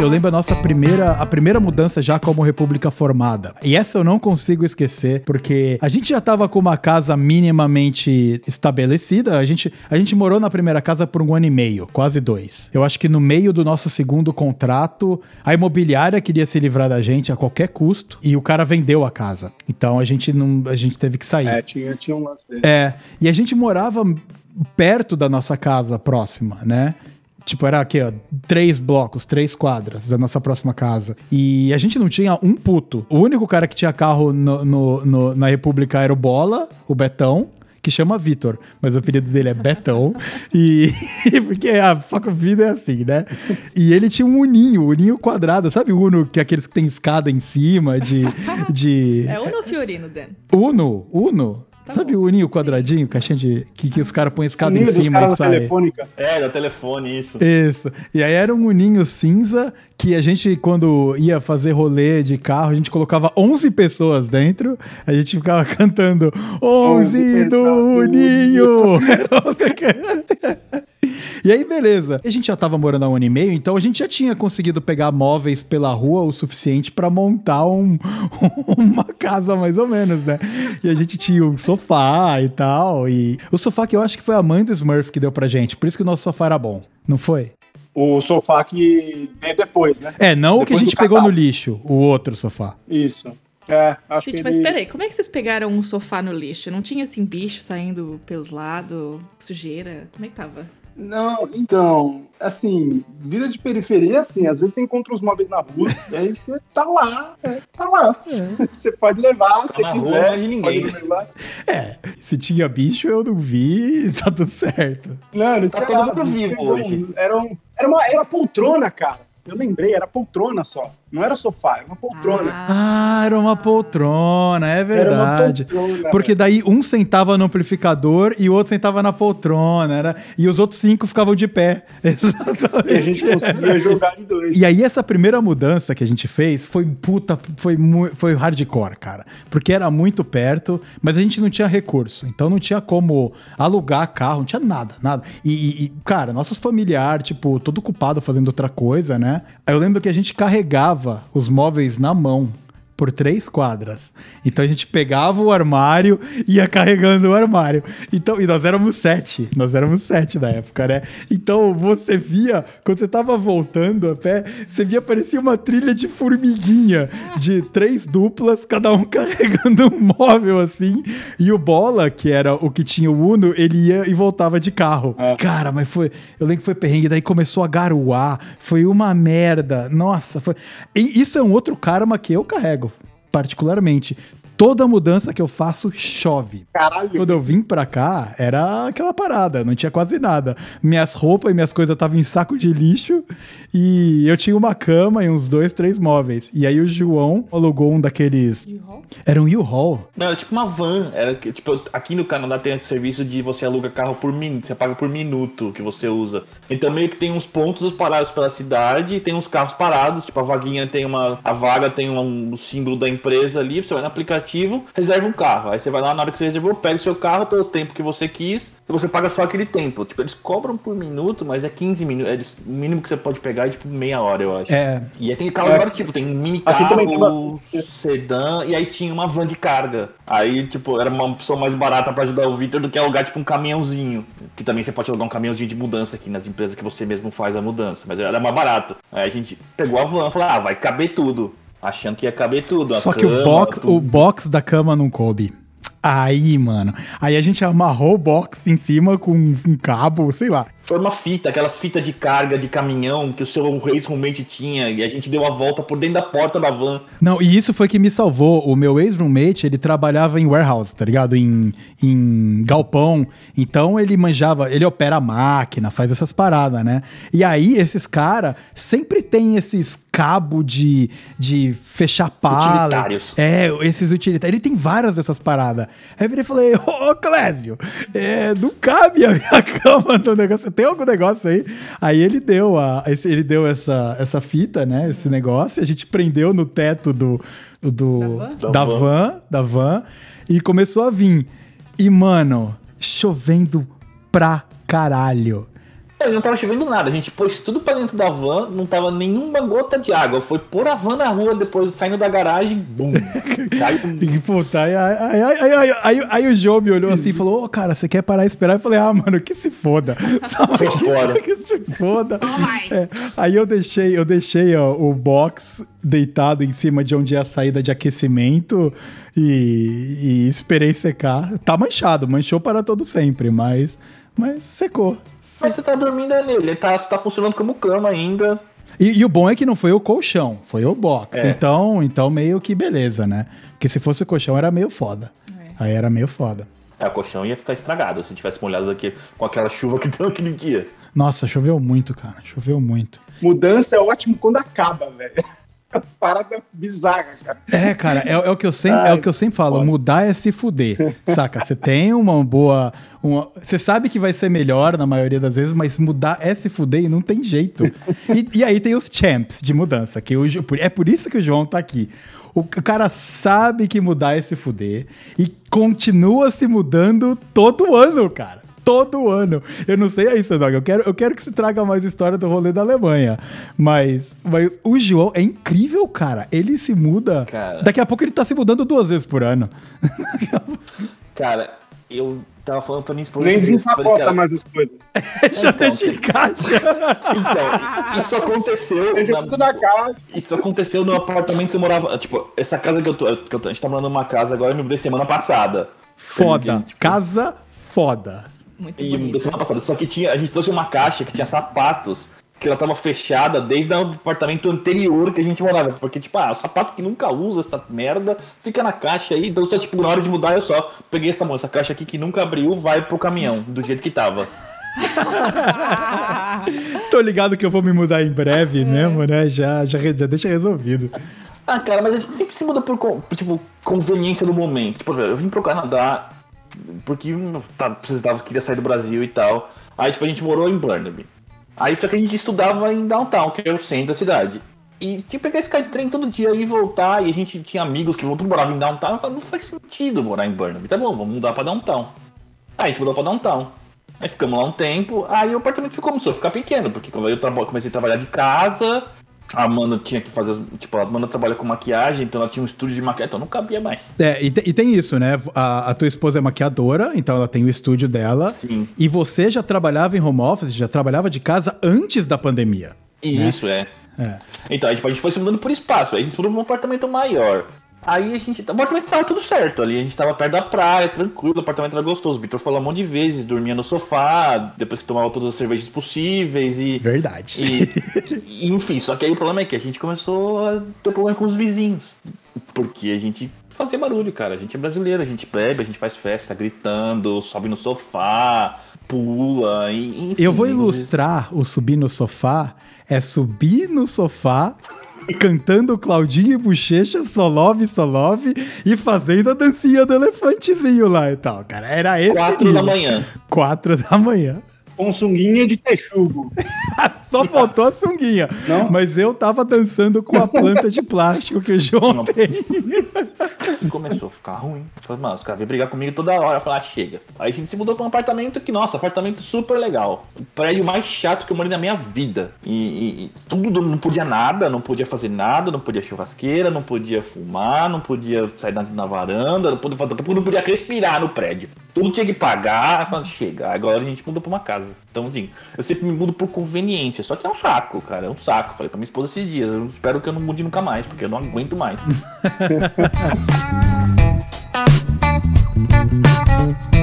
Eu lembro a nossa primeira, a primeira mudança já como república formada. E essa eu não consigo esquecer, porque a gente já tava com uma casa minimamente estabelecida. A gente, a gente morou na primeira casa por um ano e meio, quase dois. Eu acho que no meio do nosso segundo contrato, a imobiliária queria se livrar da gente a qualquer custo e o cara vendeu a casa. Então a gente não, a gente teve que sair. É, tinha, tinha um lance dele. É, e a gente morava perto da nossa casa próxima, né? Tipo, era aqui, ó, três blocos, três quadras da nossa próxima casa. E a gente não tinha um puto. O único cara que tinha carro no- no- no- na República era o Bola, o Betão, que chama Vitor, mas o apelido dele é Betão. e porque a faca vida é assim, né? E ele tinha um uninho, uninho quadrado, sabe o Uno que é aqueles que tem escada em cima de de É Uno Fiorino, Dan. Uno, Uno. Tá Sabe bom, o Uninho sim. quadradinho, caixinha de. que, que os caras põem escada em cima e sai? telefônica. É, da telefone, isso. Isso. E aí era um uninho cinza que a gente, quando ia fazer rolê de carro, a gente colocava 11 pessoas dentro. A gente ficava cantando 11 do pessoas do uninho. E aí, beleza. A gente já tava morando há um ano e meio, então a gente já tinha conseguido pegar móveis pela rua o suficiente pra montar um- uma casa, mais ou menos, né? E a gente tinha um sofá e tal. E o sofá que eu acho que foi a mãe do Smurf que deu pra gente. Por isso que o nosso sofá era bom. Não foi? O sofá que veio depois, né? É, não o que a Depois gente pegou no lixo, o outro sofá. Isso. É, acho Gente, que mas ele... peraí, como é que vocês pegaram um sofá no lixo? Não tinha assim bicho saindo pelos lados, sujeira? Como é que tava? Não, então, assim, vida de periferia, assim, às vezes você encontra os móveis na rua, e aí você tá lá, é, tá lá. Você pode levar, na quiser. rua, não é de ninguém. pode levar. É, se tinha bicho eu não vi, tá tudo certo. Não, não Tá tinha todo nada, mundo vivo hoje. Era, um- era uma era poltrona, cara. Eu lembrei, era poltrona só. Não era sofá, era uma poltrona. Ah, era uma poltrona, é era verdade. uma poltrona. Porque daí um sentava no amplificador e o outro sentava na poltrona, era, e os outros cinco ficavam de pé. E a gente Exatamente. conseguia jogar de dois. E aí essa primeira mudança que a gente fez foi puta, foi foi hardcore, cara, porque era muito perto, mas a gente não tinha recurso, então não tinha como alugar carro, não tinha nada, nada. E, e- cara, nossos familiares, tipo, todo ocupado fazendo outra coisa, né? Aí eu lembro que a gente carregava os móveis na mão por três quadras. Então a gente pegava o armário e ia carregando o armário. Então, e nós éramos sete. Nós éramos sete na época, né? Então você via, quando você tava voltando a pé, você via parecia uma trilha de formiguinha, de três duplas, cada um carregando um móvel assim. E o Bola, que era o que tinha o Uno, ele ia e voltava de carro. Cara, mas foi. Eu lembro que foi perrengue, daí começou a garoar. Foi uma merda. Nossa, foi. E isso é um outro karma que eu carrego, particularmente. Toda mudança que eu faço chove. Caralho. Quando eu vim pra cá, era aquela parada, não tinha quase nada. Minhas roupas e minhas coisas estavam em saco de lixo e eu tinha uma cama e uns dois, três móveis. E aí o João alugou um daqueles. Era um U-Haul. Não, era tipo uma van. Era que, tipo, aqui no Canadá tem esse serviço de você aluga carro por minuto, você paga por minuto que você usa. Então meio que tem uns pontos parados pela cidade, e tem uns carros parados, tipo a vaguinha tem uma. A vaga tem um, um símbolo da empresa ali, você vai no aplicativo, reserva um carro. Aí você vai lá na hora que você reservou, pega o seu carro pelo tempo que você quis, e você paga só aquele tempo. Tipo, eles cobram por minuto, mas é 15 minutos. Eles, o mínimo que você pode pegar é tipo meia hora, eu acho. É. E aí tem carro de É. vários tipos, tem mini Aqui também tem carro, bastante. sedã, e aí tinha uma van de carga. Aí, tipo, era uma opção mais barata pra ajudar o Victor do que alugar, tipo, um caminhãozinho. Que também você pode alugar um caminhãozinho de mudança aqui nas empresas que você mesmo faz a mudança. Mas era mais barato. Aí a gente pegou a van e falou, ah, vai caber tudo. Achando que ia caber tudo. Só que o cama, box, tudo. o box da cama não coube. Aí, mano. Aí a gente amarrou o box em cima com um cabo, sei lá. Foi uma fita, aquelas fitas de carga de caminhão que o seu ex-roommate tinha. E a gente deu a volta por dentro da porta da van. Não, e isso foi que me salvou. O meu ex-roommate, ele trabalhava em warehouse, tá ligado? Em, em galpão. Então ele manjava, ele opera a máquina, faz essas paradas, né? E aí, esses caras sempre tem esses cabo de, de fechar pala. Utilitários. É, esses utilitários. Ele tem várias dessas paradas. Aí eu virei e falei, ô Clésio, é, não cabe a minha cama no negócio. Tem algum negócio aí? Aí ele deu, a, esse- ele deu essa, essa fita, né? Esse negócio. A gente prendeu no teto do, do, Da da, van? van? da van e começou a vir. E, mano, chovendo pra caralho. Mas não tava chovendo nada, a gente pôs tudo pra dentro da van, não tava nenhuma gota de água. Foi pôr a van na rua, depois saindo da garagem, bum! Caiu puta, aí, aí, aí, aí, aí, aí- aí o João me olhou assim e falou: Ô, cara, você quer parar e esperar? Eu falei: Ah, mano, que se foda. Sabe, Foi fora. que, se foda. É, aí eu deixei, eu deixei ó, o box deitado em cima de onde é a saída de aquecimento e, e esperei secar. Tá manchado, manchou para todo sempre, mas, mas secou. Mas você tá dormindo é nele, ele tá, tá funcionando como cama ainda. E, e o bom é que não foi o colchão, foi o box. É. Então, então meio que beleza, né? Porque se fosse o colchão era meio foda. É. Aí era meio foda. É, o colchão ia ficar estragado se tivesse molhado aqui com aquela chuva que deu aquele dia. Nossa, choveu muito, cara. Choveu muito. Mudança é ótimo quando acaba, velho. Parada bizarra, cara. É, cara, é, é o que eu sempre, é o que eu sempre falo, foda. mudar é se fuder. Saca? Você tem uma boa. Você sabe que vai ser melhor na maioria das vezes, mas mudar é se fuder e não tem jeito. E, e aí tem os champs de mudança, que o, Jo- é por isso que o João tá aqui. O cara sabe que mudar é se fuder e continua se mudando todo ano, cara. Todo ano. Eu não sei aí, Sandog. Eu quero, eu quero que você traga mais história do rolê da Alemanha. Mas, mas o João é incrível, cara. Ele se muda. Cara. Daqui a pouco ele tá se mudando duas vezes por ano. Cara, eu tava falando pra minha esposa. Nem desempacota mais as coisas. Já Então, deixa em caixa. Então, isso aconteceu. Deixa na- tudo na cara. Isso aconteceu no apartamento que eu morava. Tipo, essa casa que eu tô. Que eu tô a gente tá morando numa casa agora, eu me mudei semana passada. Foda. Tipo, Casa foda. Muito E bonito. semana passada. Só que tinha, a gente trouxe uma caixa que tinha sapatos. Que ela tava fechada desde o apartamento anterior que a gente morava. Porque, tipo, ah, o sapato que nunca usa essa merda fica na caixa aí. Então, só, tipo, na hora de mudar, eu só peguei essa, essa caixa aqui que nunca abriu, vai pro caminhão, do jeito que tava. Tô ligado que eu vou me mudar em breve mesmo, né? Já, já, já deixa resolvido. Ah, cara, mas a gente sempre se muda por, tipo, conveniência do momento. Tipo, eu vim pro Canadá porque hum, tá, precisava, queria sair do Brasil e tal. Aí, tipo, a gente morou em Burnaby. Aí, só que a gente estudava em Downtown, que é o centro da cidade. E tinha que pegar esse trem todo dia e voltar. E a gente tinha amigos que moravam em Downtown. Eu falei, não faz sentido morar em Burnaby. Tá bom, vamos mudar pra Downtown. Aí a gente mudou pra Downtown. Aí ficamos lá um tempo. Aí o apartamento ficou, começou a ficar pequeno. Porque quando eu comecei a trabalhar de casa, a Amanda tinha que fazer. as- Tipo, a Amanda trabalha com maquiagem, então ela tinha um estúdio de maquiagem, então não cabia mais. É, e, te- e tem isso, né? A, a tua esposa é maquiadora, então ela tem o estúdio dela. Sim. E você já trabalhava em home office, já trabalhava de casa antes da pandemia. E isso é. É. Então a gente, a gente foi se mudando por espaço. Aí a gente mudou pra um apartamento maior. Aí a gente. O apartamento tava tudo certo ali. A gente tava perto da praia, tranquilo, o apartamento era gostoso. O Vitor falou um monte de vezes, dormia no sofá, depois que tomava todas as cervejas possíveis e. Verdade. E, e, enfim, só que aí o problema é que a gente começou a ter problema com os vizinhos. Porque a gente fazer barulho, cara. A gente é brasileiro, a gente bebe, a gente faz festa gritando, sobe no sofá, pula, e, enfim. Eu vou ilustrar o subir no sofá. É subir no sofá, cantando Claudinho e Bochecha, Solove, Solove, e fazendo a dancinha do elefantezinho lá e tal, cara. Era esse Quatro nível. da manhã. Quatro da manhã. Com sunguinha de texugo. Só faltou a sunguinha. Não? Mas eu tava dançando com a planta de plástico que o João tem. Começou a ficar ruim. Falei, mano, os caras vêm brigar comigo toda hora. Eu falei, ah, chega. Aí a gente se mudou pra um apartamento que, nossa, apartamento super legal. O prédio mais chato que eu morei na minha vida. E, e- e tudo, não podia nada, não podia fazer nada, não podia churrasqueira, não podia fumar, não podia sair na, na varanda, não podia, não podia respirar no prédio. Tudo tinha que pagar. Falei, chega, agora a gente mudou pra uma casa. Então, assim, eu sempre me mudo por conveniência. Só que é um saco, cara, é um saco. Falei pra minha esposa esses dias, eu espero que eu não mude nunca mais, porque eu não aguento mais.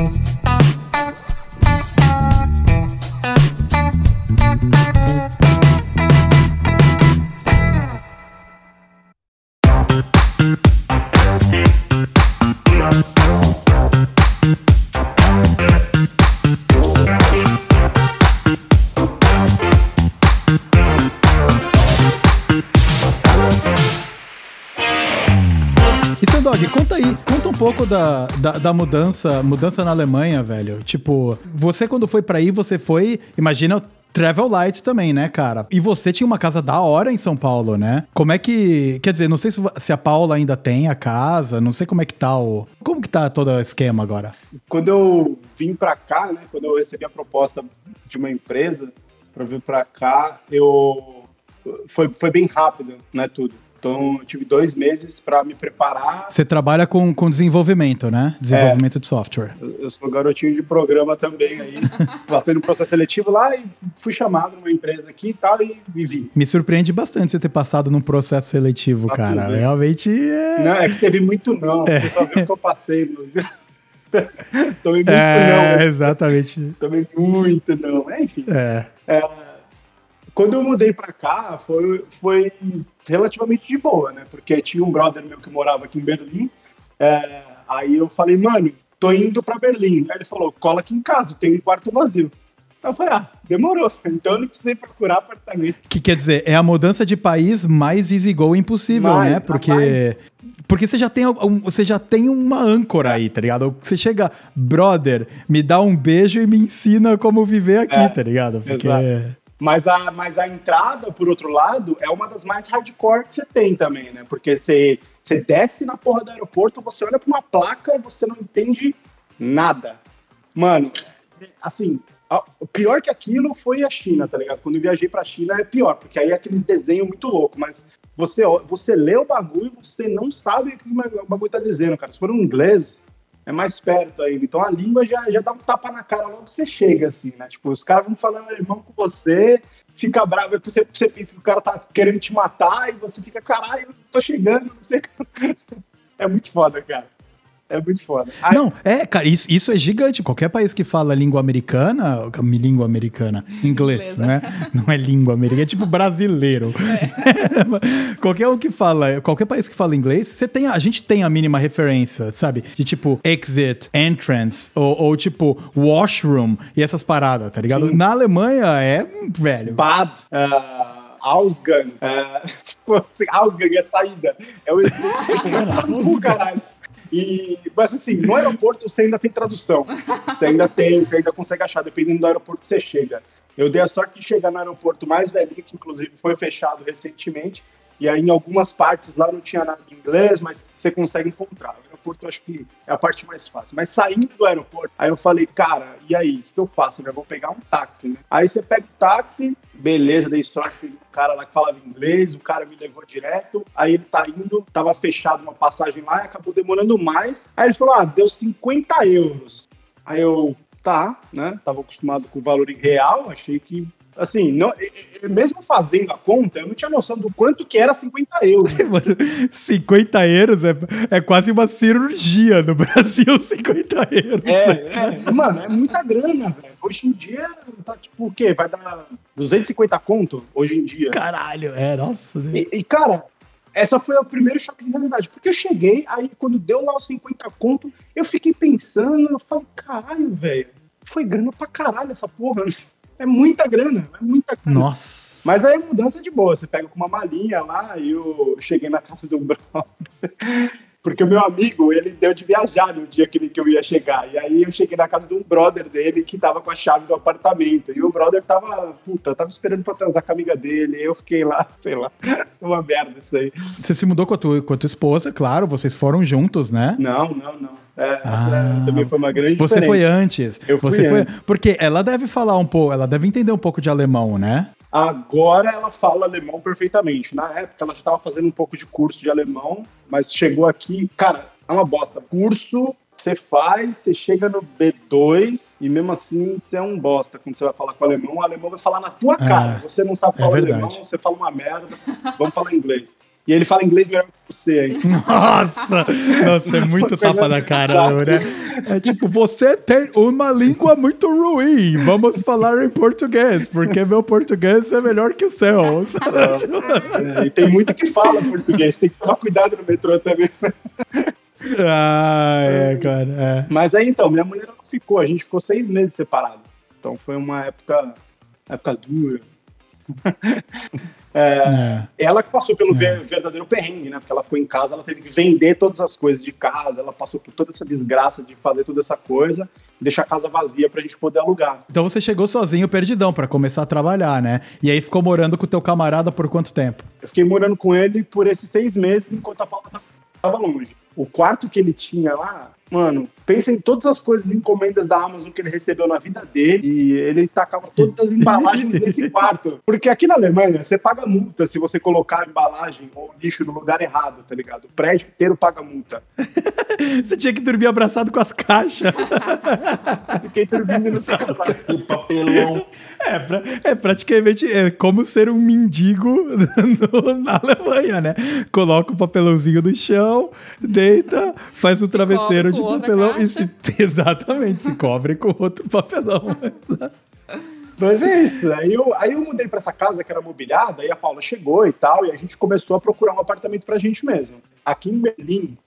pouco da, da, da mudança, mudança na Alemanha, velho. Tipo, você quando foi pra aí, você foi, imagina, Travel Light também, né, cara? E você tinha uma casa da hora em São Paulo, né? Como é que. Quer dizer, não sei se, a Paula ainda tem a casa, não sei como é que tá o. Como que tá todo o esquema agora? Quando eu vim pra cá, né, quando eu recebi a proposta de uma empresa para vir pra cá, eu foi, foi bem rápido, né, tudo. Então, eu tive dois meses para me preparar. Você trabalha com, com desenvolvimento, né? Desenvolvimento de software. Eu sou garotinho de programa também aí. Passei no processo seletivo lá e fui chamado numa empresa aqui e tal e, e vim. Me surpreende bastante você ter passado num processo seletivo, Tá cara. tudo bem. Realmente é. Não, é que teve muito não. Você só viu que eu passei. no- Tomei muito É, não. né? exatamente. Tomei muito não. É, enfim. É. Quando eu mudei pra cá, foi, foi relativamente de boa, né? Porque tinha um brother meu que morava aqui em Berlim. é, aí eu falei, mano, tô indo pra Berlim. Aí ele falou, cola aqui em casa, tem um quarto vazio. Aí eu falei, ah, demorou. Então eu não precisei procurar apartamento. Que quer dizer, é a mudança de país mais easy go impossível, Mais, né? Porque. mais. Porque você já, tem, você já tem uma âncora aí, tá ligado? Você chega, brother, me dá um beijo e me ensina como viver aqui, É, tá ligado? Porque. exato. Mas a, mas a entrada, por outro lado, é uma das mais hardcore que você tem também, né? Porque você, você desce na porra do aeroporto, você olha pra uma placa e você não entende nada. Mano, assim, a- o pior que aquilo foi a China, tá ligado? Quando eu viajei pra China é pior, porque aí é aqueles desenhos muito loucos, mas você, você lê o bagulho e você não sabe o que o bagulho tá dizendo, cara. Se for um inglês, é mais perto ainda. Então a língua já, já dá um tapa na cara logo que você chega, assim, né? Tipo, os caras vão falando irmão com você, fica bravo, aí você, você pensa que o cara tá querendo te matar e você fica, caralho, tô chegando, não sei. É muito foda, cara. É muito foda. Aí- Não, é, cara, isso, isso é gigante. Qualquer país que fala língua americana, língua americana, inglês, Inglesa. né? Não é língua americana, é tipo brasileiro. qualquer um que fala, qualquer país que fala inglês, você tem, a gente tem a mínima referência, sabe? De tipo exit, entrance, ou, ou tipo washroom e essas paradas, tá ligado? Sim. Na Alemanha é, velho. Bad, uh, Ausgang, uh, tipo, assim, Ausgang é saída, é o o caralho. E, mas assim, no aeroporto você ainda tem tradução. Você ainda tem, você ainda consegue achar, dependendo do aeroporto que você chega. Eu dei a sorte de chegar no aeroporto mais velhinho, que inclusive foi fechado recentemente. E aí, em algumas partes lá não tinha nada em inglês, mas você consegue encontrar. Aeroporto eu acho que é a parte mais fácil. Mas saindo do aeroporto, aí eu falei, cara, e aí, o que, que eu faço? Eu vou pegar um táxi, né? Aí você pega o táxi, beleza, dei sorte do cara lá que falava inglês, o cara me levou direto. Aí ele tá indo, tava fechado uma passagem lá acabou demorando mais. Aí ele falou, ah, deu 50 euros. Aí eu, tá, né? Tava acostumado com o valor em real, achei que. Assim, não, mesmo fazendo a conta, eu não tinha noção do quanto que era 50 euros. Mano, 50 euros é, é quase uma cirurgia no Brasil, 50 euros. É, é, mano, é muita grana, velho. Hoje em dia, tá tipo o quê? Vai dar 250 conto hoje em dia. Caralho, é, nossa. né? E, e, cara, essa foi o primeiro choque de realidade. Porque eu cheguei, aí quando deu lá os 50 conto, eu fiquei pensando, eu falei, caralho, velho, foi grana pra caralho essa porra. É muita grana, é muita grana. Nossa. Mas aí a mudança é de boa, você pega com uma malinha lá e eu cheguei na casa do brother. Porque o meu amigo, ele deu de viajar no dia que, que eu ia chegar. E aí eu cheguei na casa de um brother dele que tava com a chave do apartamento. E o brother tava, puta, tava esperando pra transar com a amiga dele. E eu fiquei lá, sei lá, uma merda isso aí. Você se mudou com a tua, com a tua esposa, claro, vocês foram juntos, né? Não, não, não. É, essa também foi uma grande Você diferença. foi antes. Eu fui você foi antes. Porque ela deve falar um pouco, ela deve entender um pouco de alemão, né? Agora ela fala alemão perfeitamente. Na época ela já estava fazendo um pouco de curso de alemão, mas chegou aqui, cara, é uma bosta. Curso você faz, você chega no B2 e mesmo assim você é um bosta quando você vai falar com o alemão. O alemão vai falar na tua cara. você não sabe é falar verdade. alemão, você fala uma merda. Vamos falar inglês. E ele fala inglês melhor que você aí. Nossa! Nossa, é muito tapa na cara, né? É tipo, você tem uma língua muito ruim. Vamos falar em português, porque meu português é melhor que o seu. É, e tem muito que fala português, tem que tomar cuidado no metrô também. Ah, é, cara. É. Mas aí então, minha mulher não ficou, a gente ficou seis meses separado. Então foi uma época, época dura. É, É. Ela que passou pelo ver- verdadeiro perrengue, né? Porque ela ficou em casa, ela teve que vender todas as coisas de casa, ela passou por toda essa desgraça de fazer toda essa coisa, deixar a casa vazia pra gente poder alugar. Então você chegou sozinho, perdidão, pra começar a trabalhar, né? E aí ficou morando com o teu camarada por quanto tempo? Eu fiquei morando com ele por esses seis meses enquanto a Paula tava longe. O quarto que ele tinha lá, mano, pensa em todas as coisas, encomendas da Amazon que ele recebeu na vida dele e ele tacava todas as embalagens nesse quarto. Porque aqui na Alemanha, você paga multa se você colocar a embalagem ou lixo no lugar errado, tá ligado? O prédio inteiro paga multa. Você tinha que dormir abraçado com as caixas. Fiquei dormindo no seu casaco. Papelão. É, pra- é praticamente é como ser um mendigo no- na Alemanha, né? Coloca o papelãozinho no chão, deita, faz um travesseiro de papelão e se. Exatamente, se cobre com outro papelão. Mas é isso. Aí eu, aí eu mudei pra essa casa que era mobiliada, aí a Paula chegou e tal, e a gente começou a procurar um apartamento pra gente mesmo. Aqui em Berlim,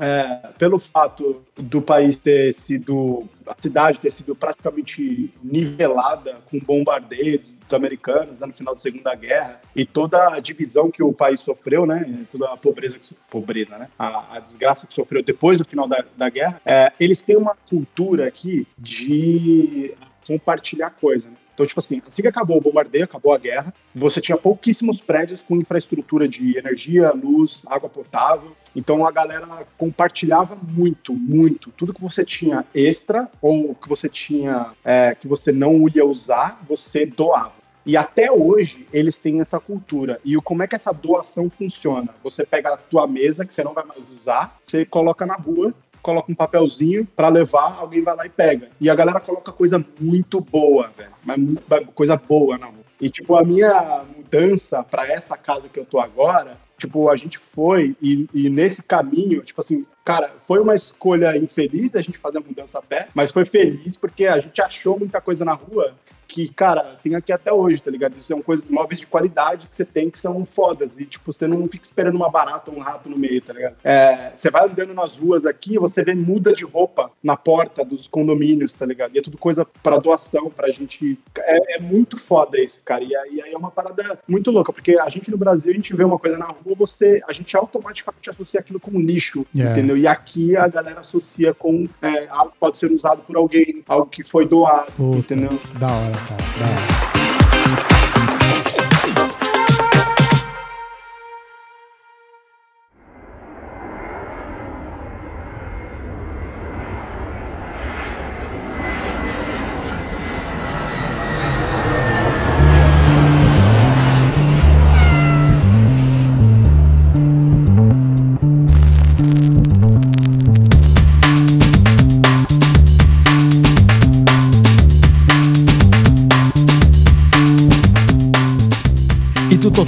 é, pelo fato do país ter sido, a cidade ter sido praticamente nivelada com bombardeio dos americanos né, no final da Segunda Guerra e toda a divisão que o país sofreu, né, toda a pobreza, que, pobreza, né, a, a desgraça que sofreu depois do final da, da guerra, é, eles têm uma cultura aqui de compartilhar coisa. Né? Então, tipo assim, assim que acabou o bombardeio, acabou a guerra, você tinha pouquíssimos prédios com infraestrutura de energia, luz, água potável. Então a galera compartilhava muito, muito. Tudo que você tinha extra ou que você tinha é, que você não ia usar, você doava. E até hoje eles têm essa cultura. E como é que essa doação funciona? Você pega a tua mesa que você não vai mais usar, você coloca na rua, coloca um papelzinho pra levar, alguém vai lá e pega. E a galera coloca coisa muito boa, velho. Coisa boa na rua. E tipo, a minha mudança pra essa casa que eu tô agora, tipo, a gente foi e, e nesse caminho, tipo assim, cara, foi uma escolha infeliz da gente fazer a mudança a pé, mas foi feliz porque a gente achou muita coisa na rua que, cara, tem aqui até hoje, tá ligado? São coisas móveis de qualidade que você tem que são fodas. E, tipo, você não fica esperando uma barata ou um rato no meio, tá ligado? É, você vai andando nas ruas aqui, você vê muda de roupa na porta dos condomínios, tá ligado? E é tudo coisa pra doação, pra gente. É, é muito foda isso, cara. E aí é uma parada muito louca, porque a gente no Brasil, a gente vê uma coisa na rua, você, a gente automaticamente associa aquilo com lixo, Yeah. entendeu? E aqui a galera associa com é, algo que pode ser usado por alguém, algo que foi doado, Puta, entendeu? Da hora, cara. Da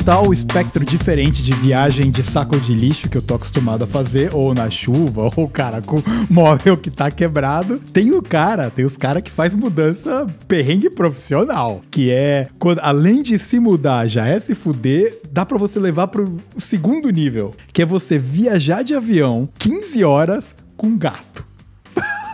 total espectro diferente de viagem de saco de lixo que eu tô acostumado a fazer, ou na chuva, ou cara com móvel que tá quebrado. Tem o cara, tem os caras que faz mudança perrengue profissional, que é quando além de se mudar já é se fuder, dá pra você levar pro segundo nível, que é você viajar de avião 15 horas com gato.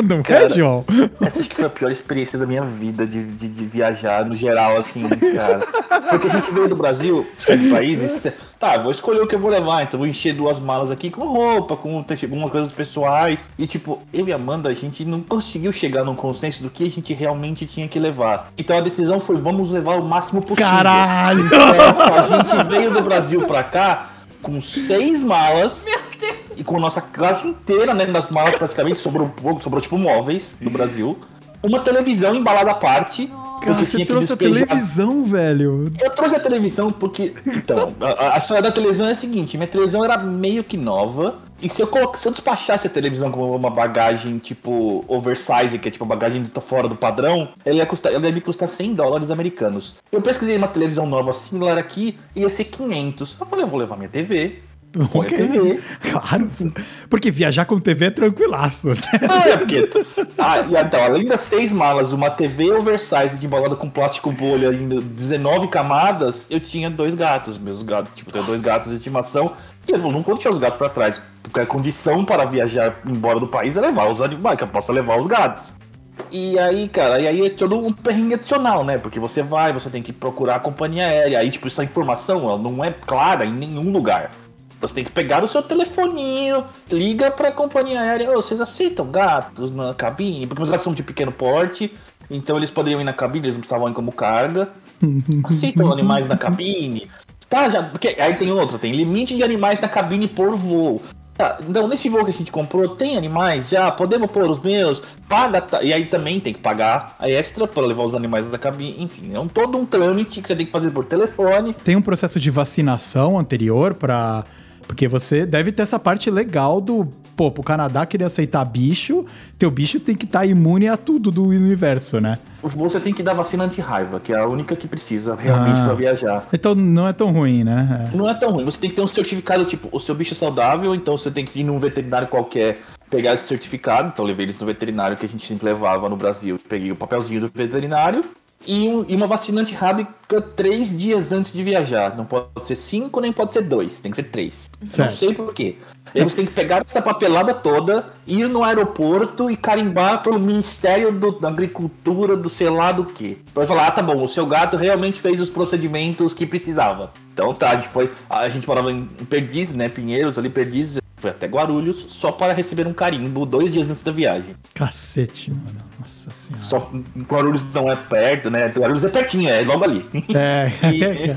Não é, Cara, João? Essa acho que foi a pior experiência da minha vida de, de, de viajar no geral, assim, cara. Porque a gente veio do Brasil, sete países, tá, vou escolher o que eu vou levar, então vou encher duas malas aqui com roupa, com algumas coisas pessoais. E tipo, eu e a Amanda, a gente não conseguiu chegar num consenso do que a gente realmente tinha que levar. Então a decisão foi, vamos levar o máximo possível. Caralho! Então, a gente veio do Brasil pra cá com seis malas. E com a nossa classe inteira, né? Das malas praticamente, sobrou pouco, sobrou tipo móveis do Brasil. Uma televisão embalada à parte. Cara, porque você trouxe a televisão, velho. Eu trouxe a televisão porque. Então, a, a história da televisão é a seguinte: minha televisão era meio que nova. E se eu, colo- se eu despachasse a televisão com uma bagagem tipo oversize, que é tipo bagagem do fora do padrão, ela ia, custar, ela ia me custar 100 dólares americanos. Eu pesquisei uma televisão nova similar aqui, ia ser 500. Eu falei, eu vou levar minha TV. Põe a Ok. TV. Claro. Porque viajar com TV é tranquilaço, né? Ah, é porque. Ah, e então, além das seis malas, uma TV oversize de embalada com plástico bolha, ainda 19 camadas, eu tinha dois gatos. Meus gatos, tipo, eu dois gatos de estimação. E eu não vou deixar os gatos pra trás. Porque a condição para viajar embora do país é levar os animais, que eu possa levar os gatos. E aí, cara, e aí é todo um perrengue adicional, né? Porque você vai, você tem que procurar a companhia aérea. Aí, tipo, essa informação ela não é clara em nenhum lugar. Você tem que pegar o seu telefoninho, liga pra companhia aérea. Ô, vocês aceitam gatos na cabine? Porque meus gatos são de pequeno porte, então eles poderiam ir na cabine, eles não precisavam ir como carga. Aceitam animais na cabine? Tá, já. Porque, aí tem outro, tem limite de animais na cabine por voo. Tá, então nesse voo que a gente comprou, tem animais já? Podemos pôr os meus? Paga. ta- E aí também tem que pagar a extra para levar os animais da cabine. Enfim, é um, todo um trâmite que você tem que fazer por telefone. Tem um processo de vacinação anterior pra. Porque você deve ter essa parte legal do. Pô, pro Canadá querer aceitar bicho, teu bicho tem que estar imune a tudo do universo, né? Você tem que dar vacina anti-raiva, que é a única que precisa realmente Ah. pra viajar. Então não é tão ruim, né? Não é tão ruim. Você tem que ter um certificado, tipo, o seu bicho é saudável, então você tem que ir num veterinário qualquer, pegar esse certificado. Então levei eles no veterinário que a gente sempre levava no Brasil. Peguei o papelzinho do veterinário e, um- e uma vacina antirrábica três dias antes de viajar. Não pode ser cinco, nem pode ser dois. Tem que ser três. Certo. Não sei por quê. Aí você tem que pegar essa papelada toda, ir no aeroporto e carimbar pelo Ministério do- da Agricultura, do sei lá do que. Pra falar, ah, tá bom, o seu gato realmente fez os procedimentos que precisava. Então tá, a gente foi. A gente morava em em Perdizes, né? Pinheiros, ali Perdizes. Foi até Guarulhos, só para receber um carimbo dois dias antes da viagem. Cacete, mano. Nossa senhora. Só Guarulhos não é perto, né? Guarulhos é pertinho, é logo ali. É. E,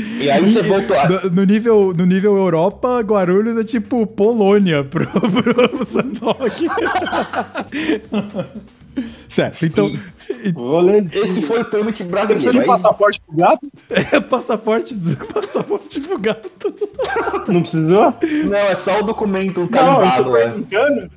e aí você voltou. a- No, no nível, no nível Europa, Guarulhos é tipo Polônia pro, pro Sandok. certo, então. Esse foi o trâmite Você precisa brasileiro. de passaporte pro gato? É passaporte, passaporte pro gato. Não precisou? Não, é só o documento Não, eu carimbado, tô né?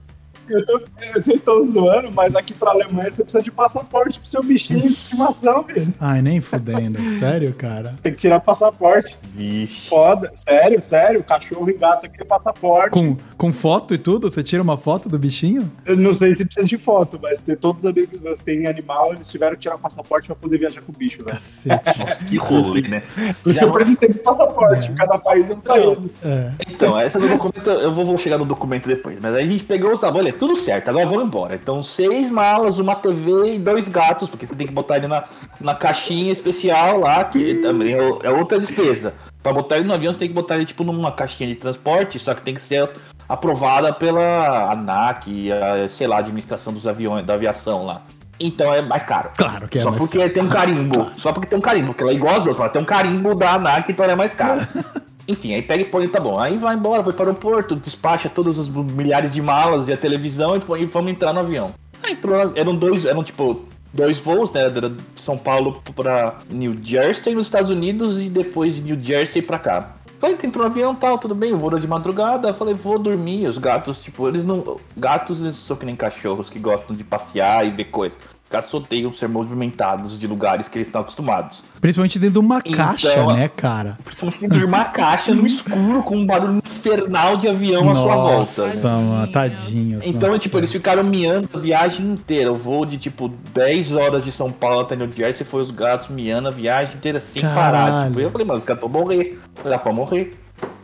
Eu tô, vocês estão zoando, mas aqui pra Alemanha você precisa de passaporte pro seu bichinho de estimação, velho. Ai, nem fudendo. Sério, cara? Tem que tirar passaporte. Vixe. Foda. Sério, sério. Cachorro e gato aqui tem passaporte. Com, com foto e tudo? Você tira uma foto do bichinho? Eu não sei se precisa de foto, mas tem todos os amigos meus que têm animal, eles tiveram que tirar passaporte pra poder viajar com o bicho, velho. Cacete. Nossa, que rolê, né? Por isso eu com passaporte. É. Cada país é um país. É. Então, essa do documento, eu vou, vou chegar no documento depois. Mas aí a gente pegou os olha, tudo certo, agora vamos embora. Então, seis malas, uma TV e dois gatos, porque você tem que botar ele na, na caixinha especial lá, que também é, é outra despesa. Pra botar ele no avião, você tem que botar ele tipo numa caixinha de transporte, só que tem que ser aprovada pela ANAC, a, sei lá, administração dos aviões, da aviação lá. Então é mais caro. Claro que é Só porque tem um carimbo. Só porque tem um carimbo, porque ela é igual às outras, mas tem um carimbo da ANAC, então ela é mais cara. Enfim, aí pega e põe, tá bom. Aí vai embora, vai para o aeroporto, despacha todos os milhares de malas e a televisão e, põe- e vamos entrar no avião. Aí entrou, eram dois, eram tipo dois voos, né? Era de São Paulo pra New Jersey nos Estados Unidos e depois de New Jersey pra cá. Falei, entrou no avião tal, tudo bem, vou de madrugada. Falei, vou dormir. Os gatos, tipo, eles não. Gatos são que nem cachorros que gostam de passear e ver coisas. Gatos odeiam ser movimentados de lugares que eles estão acostumados. Principalmente dentro de uma Então, caixa, né, cara? Principalmente dentro de uma caixa no escuro com um barulho infernal de avião à sua volta. Nossa, mano, tadinho. Então, nossa. tipo, eles ficaram miando a viagem inteira. O voo de, tipo, 10 horas de São Paulo até New Jersey foi os gatos miando a viagem inteira sem parar. Caralho. Tipo, eu falei, mano, os gatos vão morrer. Eu falei, ah, vão morrer.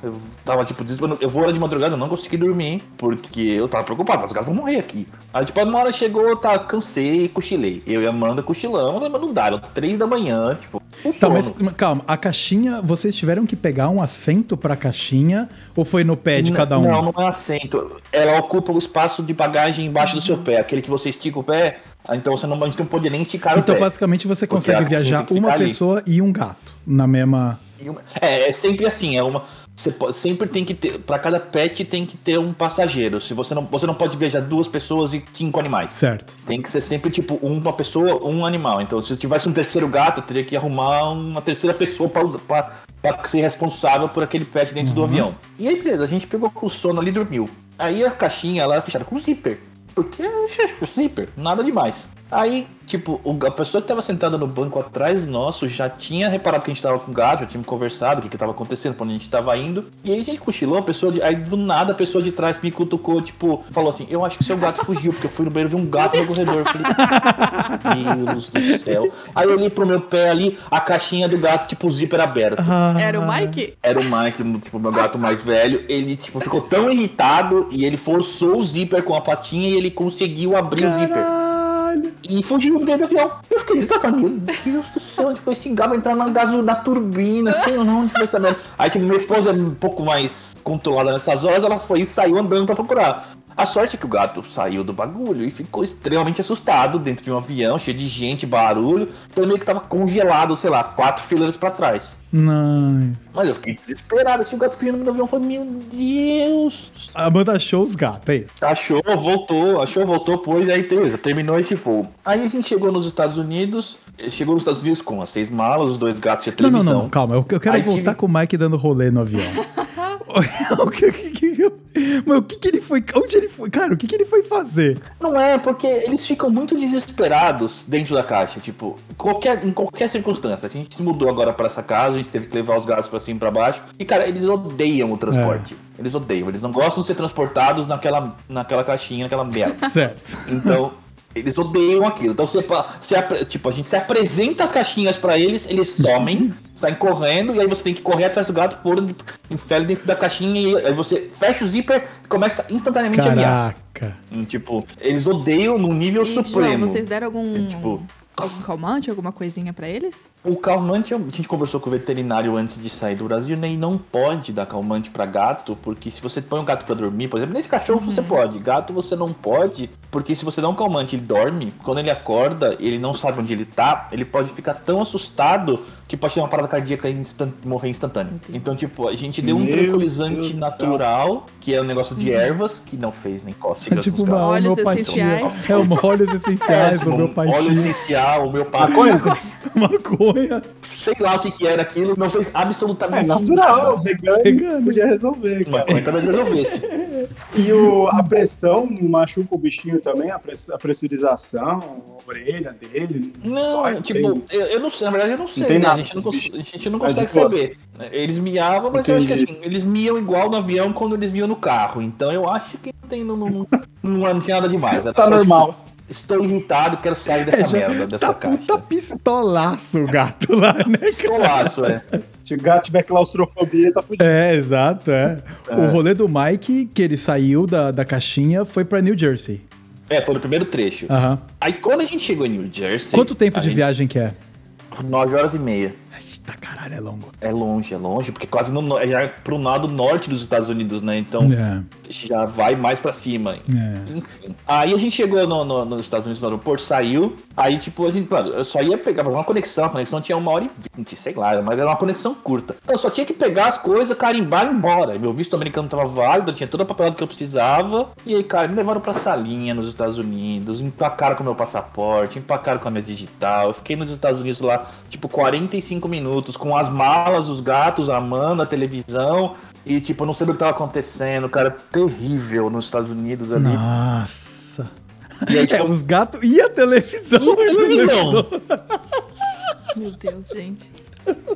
Eu tava, tipo, desesperado. Eu vou hora de madrugada, eu não consegui dormir, porque eu tava preocupado, os gatos vão morrer aqui. Aí, tipo, uma hora chegou, tá, cansei, cochilei. Eu e a Amanda cochilamos, mas não dá, eram 3 da manhã, tipo, Tá, mas calma, a caixinha, vocês tiveram que pegar um assento pra caixinha ou foi no pé de N- cada um? Não, não é assento. Ela ocupa o espaço de bagagem embaixo do seu pé, aquele que você estica o pé. ah, Então você não, a gente não pode nem esticar Então, o pé. basicamente, você consegue viajar uma ficar ali. pessoa e um gato na mesma. É, é sempre assim, é uma. Você po- sempre tem que ter. Pra cada pet tem que ter um passageiro. Se você não, você não pode viajar duas pessoas e cinco animais. Certo. Tem que ser sempre tipo uma pessoa, um animal. Então, se tivesse um terceiro gato, eu teria que arrumar uma terceira pessoa pra ser responsável por aquele pet dentro do avião. E aí, beleza, a gente pegou com o sono ali e dormiu. Aí a caixinha ela era fechada com zíper. Porque zíper, nada demais. Aí, tipo, o- a pessoa que tava sentada no banco atrás do nosso já tinha reparado que a gente tava com gato, já tinha conversado o que, que tava acontecendo, pra onde a gente tava indo. E aí a gente cochilou, a pessoa de, aí do nada a pessoa de trás me cutucou, tipo, falou assim: Eu acho que seu gato fugiu, porque eu fui no banheiro e vi um gato no corredor. Eu falei, Deus do céu. Aí eu olhei pro meu pé ali, a caixinha do gato, tipo, o zíper aberto. Era o Mike? Era o Mike, tipo, meu gato mais velho. Ele, tipo, ficou tão irritado e ele forçou o zíper com a patinha e ele conseguiu abrir o zíper. E fugiu dentro do avião. Eu fiquei desesperado. Meu Deus do céu, onde foi esse Vai entrar na gaso da turbina? Sei lá onde foi essa merda. Aí, tipo, minha esposa é um pouco mais controlada nessas horas. Ela foi e saiu andando pra procurar. A sorte é que o gato saiu do bagulho e ficou extremamente assustado dentro de um avião, cheio de gente, barulho. Então meio que tava congelado, sei lá, quatro fileiras pra trás. Não. Mas eu fiquei desesperado. Assim, o gato fugindo no avião. Falei, meu Deus. A banda achou os gatos, é isso. Achou, voltou, achou, voltou, pois aí beleza, terminou esse voo. Aí a gente chegou nos Estados Unidos, chegou nos Estados Unidos com as seis malas, os dois gatos e a Não, não, televisão. não, calma. Eu, eu quero Aí voltar tive- com o Mike dando rolê no avião. o que, que, que- mas o que, que ele foi. Onde ele foi? Cara, o que, que ele foi fazer? Não é, porque eles ficam muito desesperados dentro da caixa, tipo, qualquer, em qualquer circunstância. A gente se mudou agora pra essa casa, a gente teve que levar os gatos pra cima e pra baixo. E, cara, eles odeiam o transporte. Eles odeiam, eles não gostam de ser transportados naquela, naquela caixinha, naquela merda. Certo. Então, eles odeiam aquilo. Então, você, você tipo, a gente se apresenta as caixinhas pra eles, eles somem, saem correndo, e aí você tem que correr atrás do gato, pôr ele dentro da caixinha, e aí você fecha o zíper e começa instantaneamente a guiar. Caraca. Hum, Tipo, eles odeiam no nível E, João, supremo. vocês deram algum, É, tipo- algum calmante, alguma coisinha pra eles? O calmante, a gente conversou com o veterinário antes de sair do Brasil, né? E não pode dar calmante pra gato, porque se você põe um gato pra dormir, por exemplo, nesse cachorro você pode, gato você não pode, porque se você dá um calmante e ele dorme, quando ele acorda, ele não sabe onde ele tá, ele pode ficar tão assustado que pode ter uma parada cardíaca e instan- morrer instantâneo. Então, tipo, a gente deu um Meu tranquilizante Deus natural, que é um negócio de ervas, que não fez nem É cócega. tipo uma homeopatia. essenciais. É uma óleos essenciais, tipo, um homeopatia. óleo essencial, homeopático. Maconha? Maconha. sei lá o que, que era aquilo, não fez É absolutamente natural, nada. vegano, Vegano. podia resolver, cara. coisa talvez resolvesse. E o, a pressão machuca o bichinho também, a, press- a pressurização, a orelha dele. Não, dói, tipo, tem- eu, eu não sei, na verdade eu não sei, tem né? a, nada gente não a gente não consegue saber. Eles miavam, mas eu acho que Entendi. assim, eles miam igual no avião quando eles miam no carro. Então eu acho que não tem, não, não, não, não tinha nada demais. Era Tá só, normal. tipo, estou irritado, quero sair dessa É, merda, dessa tá caixa. puta pistolaço o gato lá, né? Pistolaço, é. Se o gato tiver claustrofobia, tá fudido. É, exato, é. O rolê do Mike, que ele saiu da, da caixinha, foi pra New Jersey. É, foi no primeiro trecho. Aham. Aí quando a gente chegou em New Jersey. Quanto tempo de gente- viagem que é? Nove horas e meia. Tá caralho, é longo. É longe, é longe, porque quase no, é já pro lado norte dos Estados Unidos, né? Então É. já vai mais pra cima. É. Enfim. Aí a gente chegou no- no- nos Estados Unidos no aeroporto, saiu. Aí, tipo, a gente, claro, eu só ia pegar, fazer uma conexão. A conexão tinha uma hora e vinte, sei lá, mas era uma conexão curta. Então eu só tinha que pegar as coisas, carimbar e ir embora. Meu visto americano tava válido, eu tinha toda a papelada que eu precisava. E aí, cara, me levaram pra salinha nos Estados Unidos, empacaram com o meu passaporte, empacaram com a minha digital. Eu fiquei nos Estados Unidos lá, tipo, 45 minutos, com as malas, os gatos, a Amanda, a televisão. E, tipo, eu não sabia o que tava acontecendo, cara. Terrível nos Estados Unidos ali. Nossa. E aí, É, tipo, os gatos e a televisão. e televisão. Meu Deus, gente.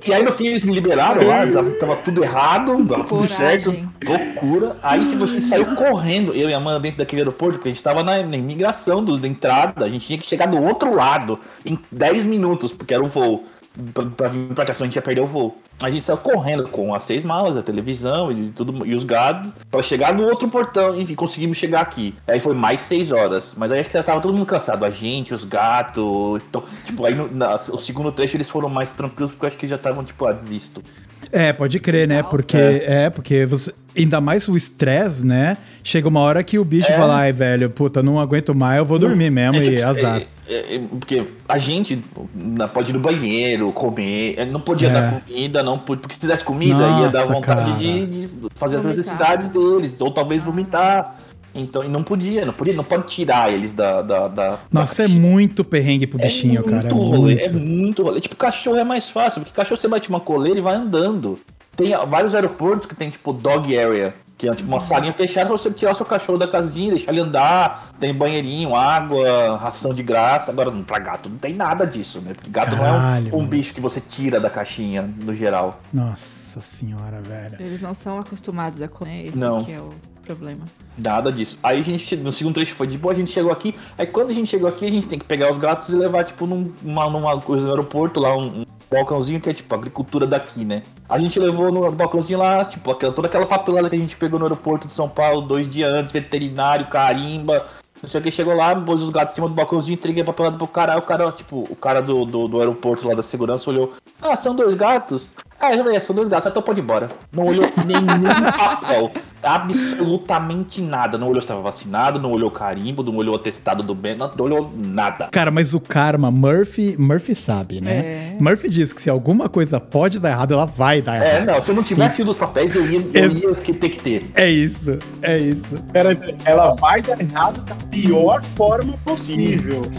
E aí no fim eles me liberaram lá, tava, tava tudo errado, tava tudo certo, loucura. Aí tipo, a gente saiu correndo, eu e a Amanda dentro daquele aeroporto, porque a gente tava na, na imigração dos, da entrada, a gente tinha que chegar do outro lado em 10 minutos, porque era o voo. Pra, pra vir pra cá, senão a gente ia perder o voo. A gente saiu correndo com as seis malas, a televisão e tudo e os gados pra chegar no outro portão. Enfim, conseguimos chegar aqui. Aí foi mais seis horas. Mas aí acho que já tava todo mundo cansado. A gente, os gatos. Então, tipo, aí no, na- o segundo trecho eles foram mais tranquilos porque eu acho que já estavam, tipo, ah, desisto. É, pode crer, né? Porque é, porque você ainda mais o estresse, né? Chega uma hora que o bicho É. fala, ai, velho, puta, não aguento mais, eu vou dormir mesmo É, e tipo, azar. é, é, é, porque a gente na- pode ir no banheiro, comer, é, não podia É. dar comida, não podia, porque se tivesse comida ia dar Nossa, vontade de, de fazer as Vomitar. necessidades deles, ou talvez vomitar. Então, e não podia, não podia, não pode tirar eles da. da, da Nossa, da é muito perrengue pro bichinho, cara. muito É rolê, muito. é muito rolê. Tipo, cachorro é mais fácil, porque cachorro você bate uma coleira e vai andando. Tem vários aeroportos que tem, tipo, dog area, que é tipo uma salinha fechada pra você tirar seu cachorro da casinha, deixar ele andar. Tem banheirinho, água, ração de graça. Agora, pra gato não tem nada disso, né? Porque gato não Caralho, é um, um bicho que você tira da caixinha, no geral. Nossa senhora, velho. Eles não são acostumados a comer, esse Não. é o problema. Nada disso. Aí a gente, no segundo trecho foi de boa, a gente chegou aqui. Aí quando a gente chegou aqui, a gente tem que pegar os gatos e levar, tipo, num, numa, numa coisa no aeroporto, lá, um, um balcãozinho que é, tipo, agricultura daqui, né? A gente levou no balcãozinho lá, tipo, aquela, toda aquela papelada que a gente pegou no aeroporto de São Paulo dois dias antes, veterinário, carimba. Não sei o que, chegou lá, pôs os gatos em cima do balcãozinho, entreguei a papelada pro cara. Aí o cara, tipo, o cara do, do, do aeroporto lá da segurança olhou. Ah, são dois gatos? Ah, já falei, são dois gatos, então pode ir embora. Não olhou nenhum papel. Absolutamente nada. Não olhou se estava vacinado, não olhou carimbo, não olhou o atestado do bem, não olhou nada. Cara, mas o karma, Murphy, Murphy sabe, né? É. Murphy diz que se alguma coisa pode dar errado, ela vai dar É, errado. não, se eu não tivesse ido os papéis, eu ia, eu ia ter que ter. É isso, é isso. Pera aí, ela vai dar errado da pior forma possível.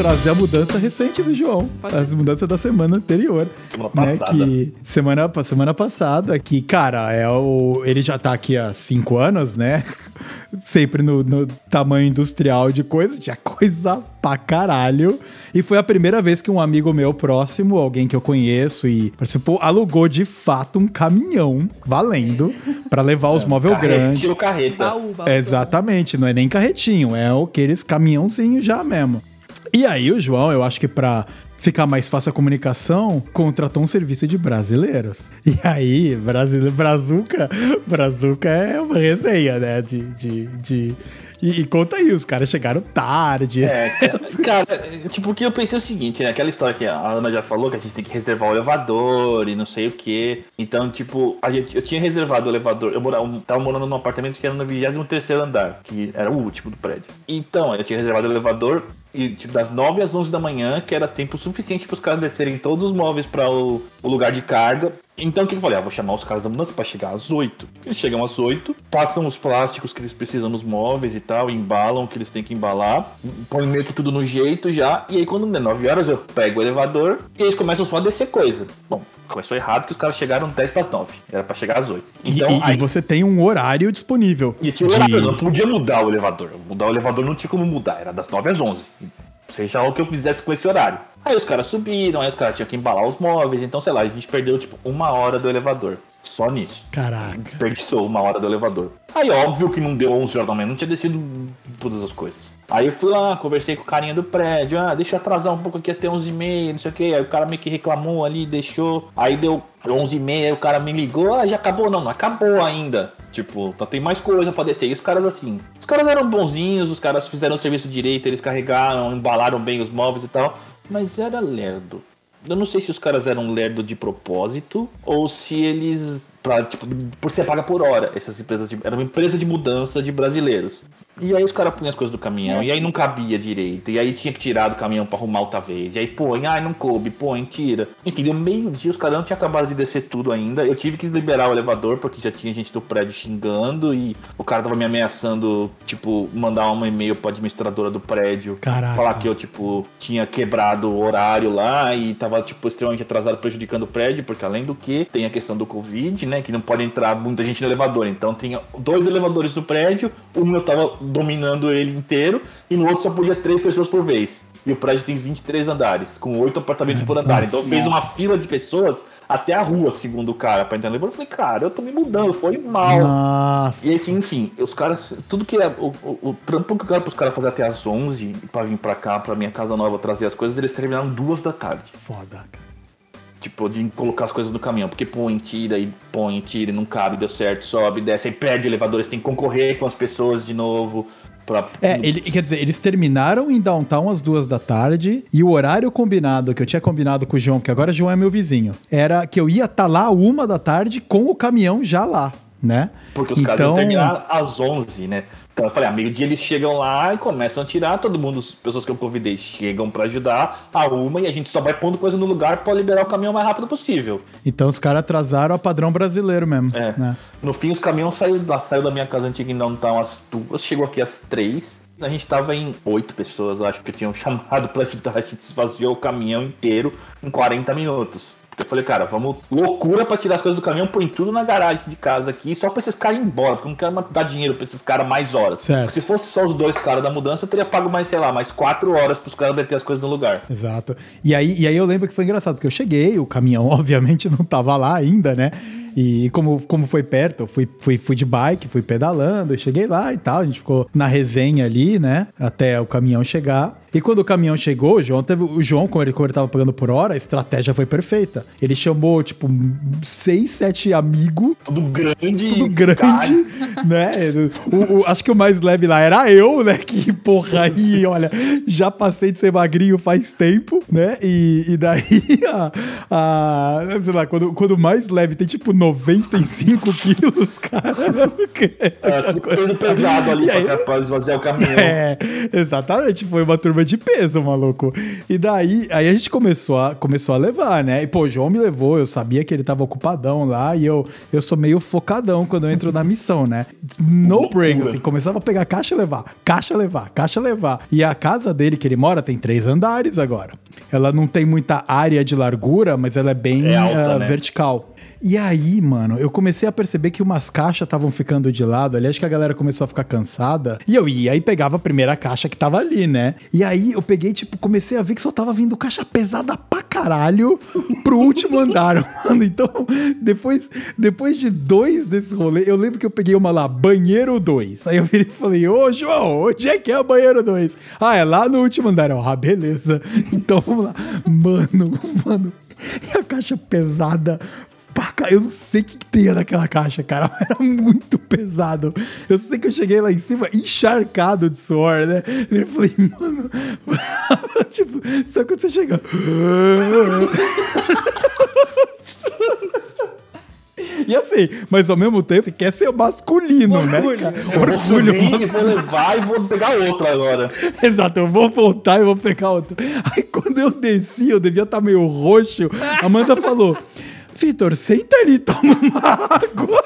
trazer a mudança recente do João. Pode As mudanças da semana anterior. Semana Né, passada. que semana, pa- semana passada, que, cara, é o, ele já tá aqui há cinco anos, né? Sempre no, no tamanho industrial de coisa, tinha coisa pra caralho. E foi a primeira vez que um amigo meu próximo, alguém que eu conheço e participou, alugou de fato um caminhão valendo pra levar os móveis Carreta, grandes. estilo carreta. Baú, baú. Exatamente, não é nem carretinho, é aqueles caminhãozinhos já mesmo. E aí o João, eu acho que pra ficar mais fácil a comunicação, contratou um serviço de brasileiros. E aí, brasileiro, Brazuca, Brazuca é uma resenha, né? De. de, de- E, e conta aí, os caras chegaram tarde. É, cara, tipo, porque eu pensei o seguinte, né? Aquela história que a Ana já falou, que a gente tem que reservar o elevador e não sei o quê. Então, tipo, a gente, eu tinha reservado o elevador. Eu morava, tava morando num apartamento que era no 23 andar, que era o último do prédio. Então, eu tinha reservado o elevador e, tipo, das 9 às 11 da manhã, que era tempo suficiente para os caras descerem todos os móveis para o, o lugar de carga. Então, o que eu falei? Ah, vou chamar os caras da mudança para chegar às 8. Eles chegam às 8, passam os plásticos que eles precisam nos móveis e tal, embalam o que eles têm que embalar, põem meio que tudo no jeito já. E aí, quando é 9 horas, eu pego o elevador e eles começam só a descer coisa. Bom, começou errado que os caras chegaram 10 para as 9. Era para chegar às 8. E- Então, e, e aí, você tem um horário disponível. e tinha o horário, eu não podia mudar o elevador. Mudar o elevador não tinha como mudar, era das 9 às 11. Seja o que eu fizesse com esse horário. Aí os caras subiram, aí os caras tinham que embalar os móveis, então sei lá, a gente perdeu tipo uma hora do elevador. Só nisso. Caraca. Desperdiçou uma hora do elevador. Aí óbvio que não deu 11 horas da manhã, não tinha descido todas as coisas. Aí eu fui lá, conversei com o carinha do prédio, ah, deixa eu atrasar um pouco aqui até 11h30, não sei o que. Aí o cara meio que reclamou ali, deixou. Aí deu 11h30, aí o cara me ligou, ah, já acabou? Não, não acabou ainda. Tipo, tá, tem mais coisa pra descer. E os caras assim, os caras eram bonzinhos, os caras fizeram o serviço direito, eles carregaram, embalaram bem os móveis e tal. Mas era lerdo. Eu não sei se os caras eram lerdo de propósito ou se eles. Pra, tipo, por ser paga por hora. Essas empresas de, era uma empresa de mudança de brasileiros. E aí os caras punham as coisas do caminhão, e aí não cabia direito, e aí tinha que tirar do caminhão pra arrumar outra vez, e aí põe, ai não coube, põe, tira. Enfim, deu meio dia, os caras não tinham acabado de descer tudo ainda. Eu tive que liberar o elevador porque já tinha gente do prédio xingando e o cara tava me ameaçando, tipo, mandar um e-mail pra administradora do prédio. Caraca. Falar que eu, tipo, tinha quebrado o horário lá e tava, tipo, extremamente atrasado, prejudicando o prédio, porque além do que tem a questão do Covid, né, que não pode entrar muita gente no elevador. Então tinha dois elevadores no prédio, o meu tava dominando ele inteiro, e no outro só podia três pessoas por vez. E o prédio tem 23 andares, com oito apartamentos por andar. Então fez uma fila de pessoas até a rua, segundo o cara, pra entrar no. Eu falei, cara, eu tô me mudando, foi mal. Nossa. E assim, enfim, os caras, tudo que é. O, o, o trampo que eu quero pros caras fazer até as 11 pra vir pra cá, pra minha casa nova trazer as coisas, eles terminaram duas da tarde. Foda, cara. Tipo, de colocar as coisas no caminhão. Porque põe, tira e põe, tira e não cabe, deu certo, sobe, desce, aí perde o elevador, eles têm que concorrer com as pessoas de novo. É, ele, quer dizer, eles terminaram em downtown às duas da tarde e o horário combinado, que eu tinha combinado com o João, que agora o João é meu vizinho, era que eu ia estar lá uma da tarde com o caminhão já lá, né? Porque os caras iam terminar às 11, né? Então eu falei, ah, meio-dia eles chegam lá e começam a tirar, todo mundo, as pessoas que eu convidei chegam pra ajudar, a uma, e a gente só vai pondo coisa no lugar pra liberar o caminhão o mais rápido possível. Então os caras atrasaram a padrão brasileiro mesmo. É. né? No fim, os caminhões saíram saiu da minha casa antiga em downtown às duas, chegou aqui às três. A gente tava em oito pessoas, acho que tinham chamado pra ajudar, a gente esvaziou o caminhão inteiro em 40 minutos. Porque eu falei, cara, vamos loucura pra tirar as coisas do caminhão, põe tudo na garagem de casa aqui, só pra esses caras ir embora, porque eu não quero dar dinheiro pra esses caras mais horas. Certo. Porque se fosse só os dois caras da mudança, eu teria pago mais, sei lá, mais quatro horas pros caras meter as coisas no lugar. Exato. E aí, e aí eu lembro que foi engraçado, porque eu cheguei, o caminhão obviamente não tava lá ainda, né? E como, como foi perto, eu fui, fui, fui de bike, fui pedalando, eu cheguei lá e tal, a gente ficou na resenha ali, né? Até o caminhão chegar. E quando o caminhão chegou, o João teve. O João, como ele, como ele tava pagando por hora, a estratégia foi perfeita. Ele chamou, tipo, seis, sete amigos. Tudo grande. Tudo grande, né? O, o- acho que o mais leve lá era eu, né? Que porra aí, olha, já passei de ser magrinho faz tempo, né? E, e daí, a, a- sei lá, quando, quando o mais leve tem tipo 95 quilos, cara. É, tudo peso pesado ali aí- pra, pra esvaziar o caminhão. É, exatamente. Foi uma turma de peso, maluco. E daí, aí a gente começou a, começou a levar, né? E, pô, o João me levou, eu sabia que ele tava ocupadão lá e eu, eu sou meio focadão quando eu entro na missão, né? No brain, assim, começava a pegar caixa e levar, caixa levar, caixa levar. E a casa dele, que ele mora, tem três andares agora. Ela não tem muita área de largura, mas ela é bem É alta, ah, né? vertical. E aí, mano, eu comecei a perceber que umas caixas estavam ficando de lado ali. Acho que a galera começou a ficar cansada. E eu ia e pegava a primeira caixa que tava ali, né? E aí eu peguei, tipo, comecei a ver que só tava vindo caixa pesada pra caralho pro último andar, mano. Então, depois, depois de dois desse rolê, eu lembro que eu peguei uma lá, banheiro 2. Aí eu virei e falei, ô João, onde é que é o banheiro 2? Ah, é lá no último andar. Eu, ah, beleza. Então vamos lá. Mano, mano. E a caixa pesada eu não sei o que, que tinha naquela caixa, cara. Era muito pesado. Eu sei que eu cheguei lá em cima encharcado de suor, né? E eu falei, mano. tipo, só quando você chega. E assim, mas ao mesmo tempo você quer ser masculino, né? cara? Eu vou Orgulho subir, masculino. vou levar e vou pegar outra agora. Exato, eu vou voltar e vou pegar outra. Aí quando eu desci, eu devia estar meio roxo. A Amanda falou: Vitor, senta ali, toma uma água.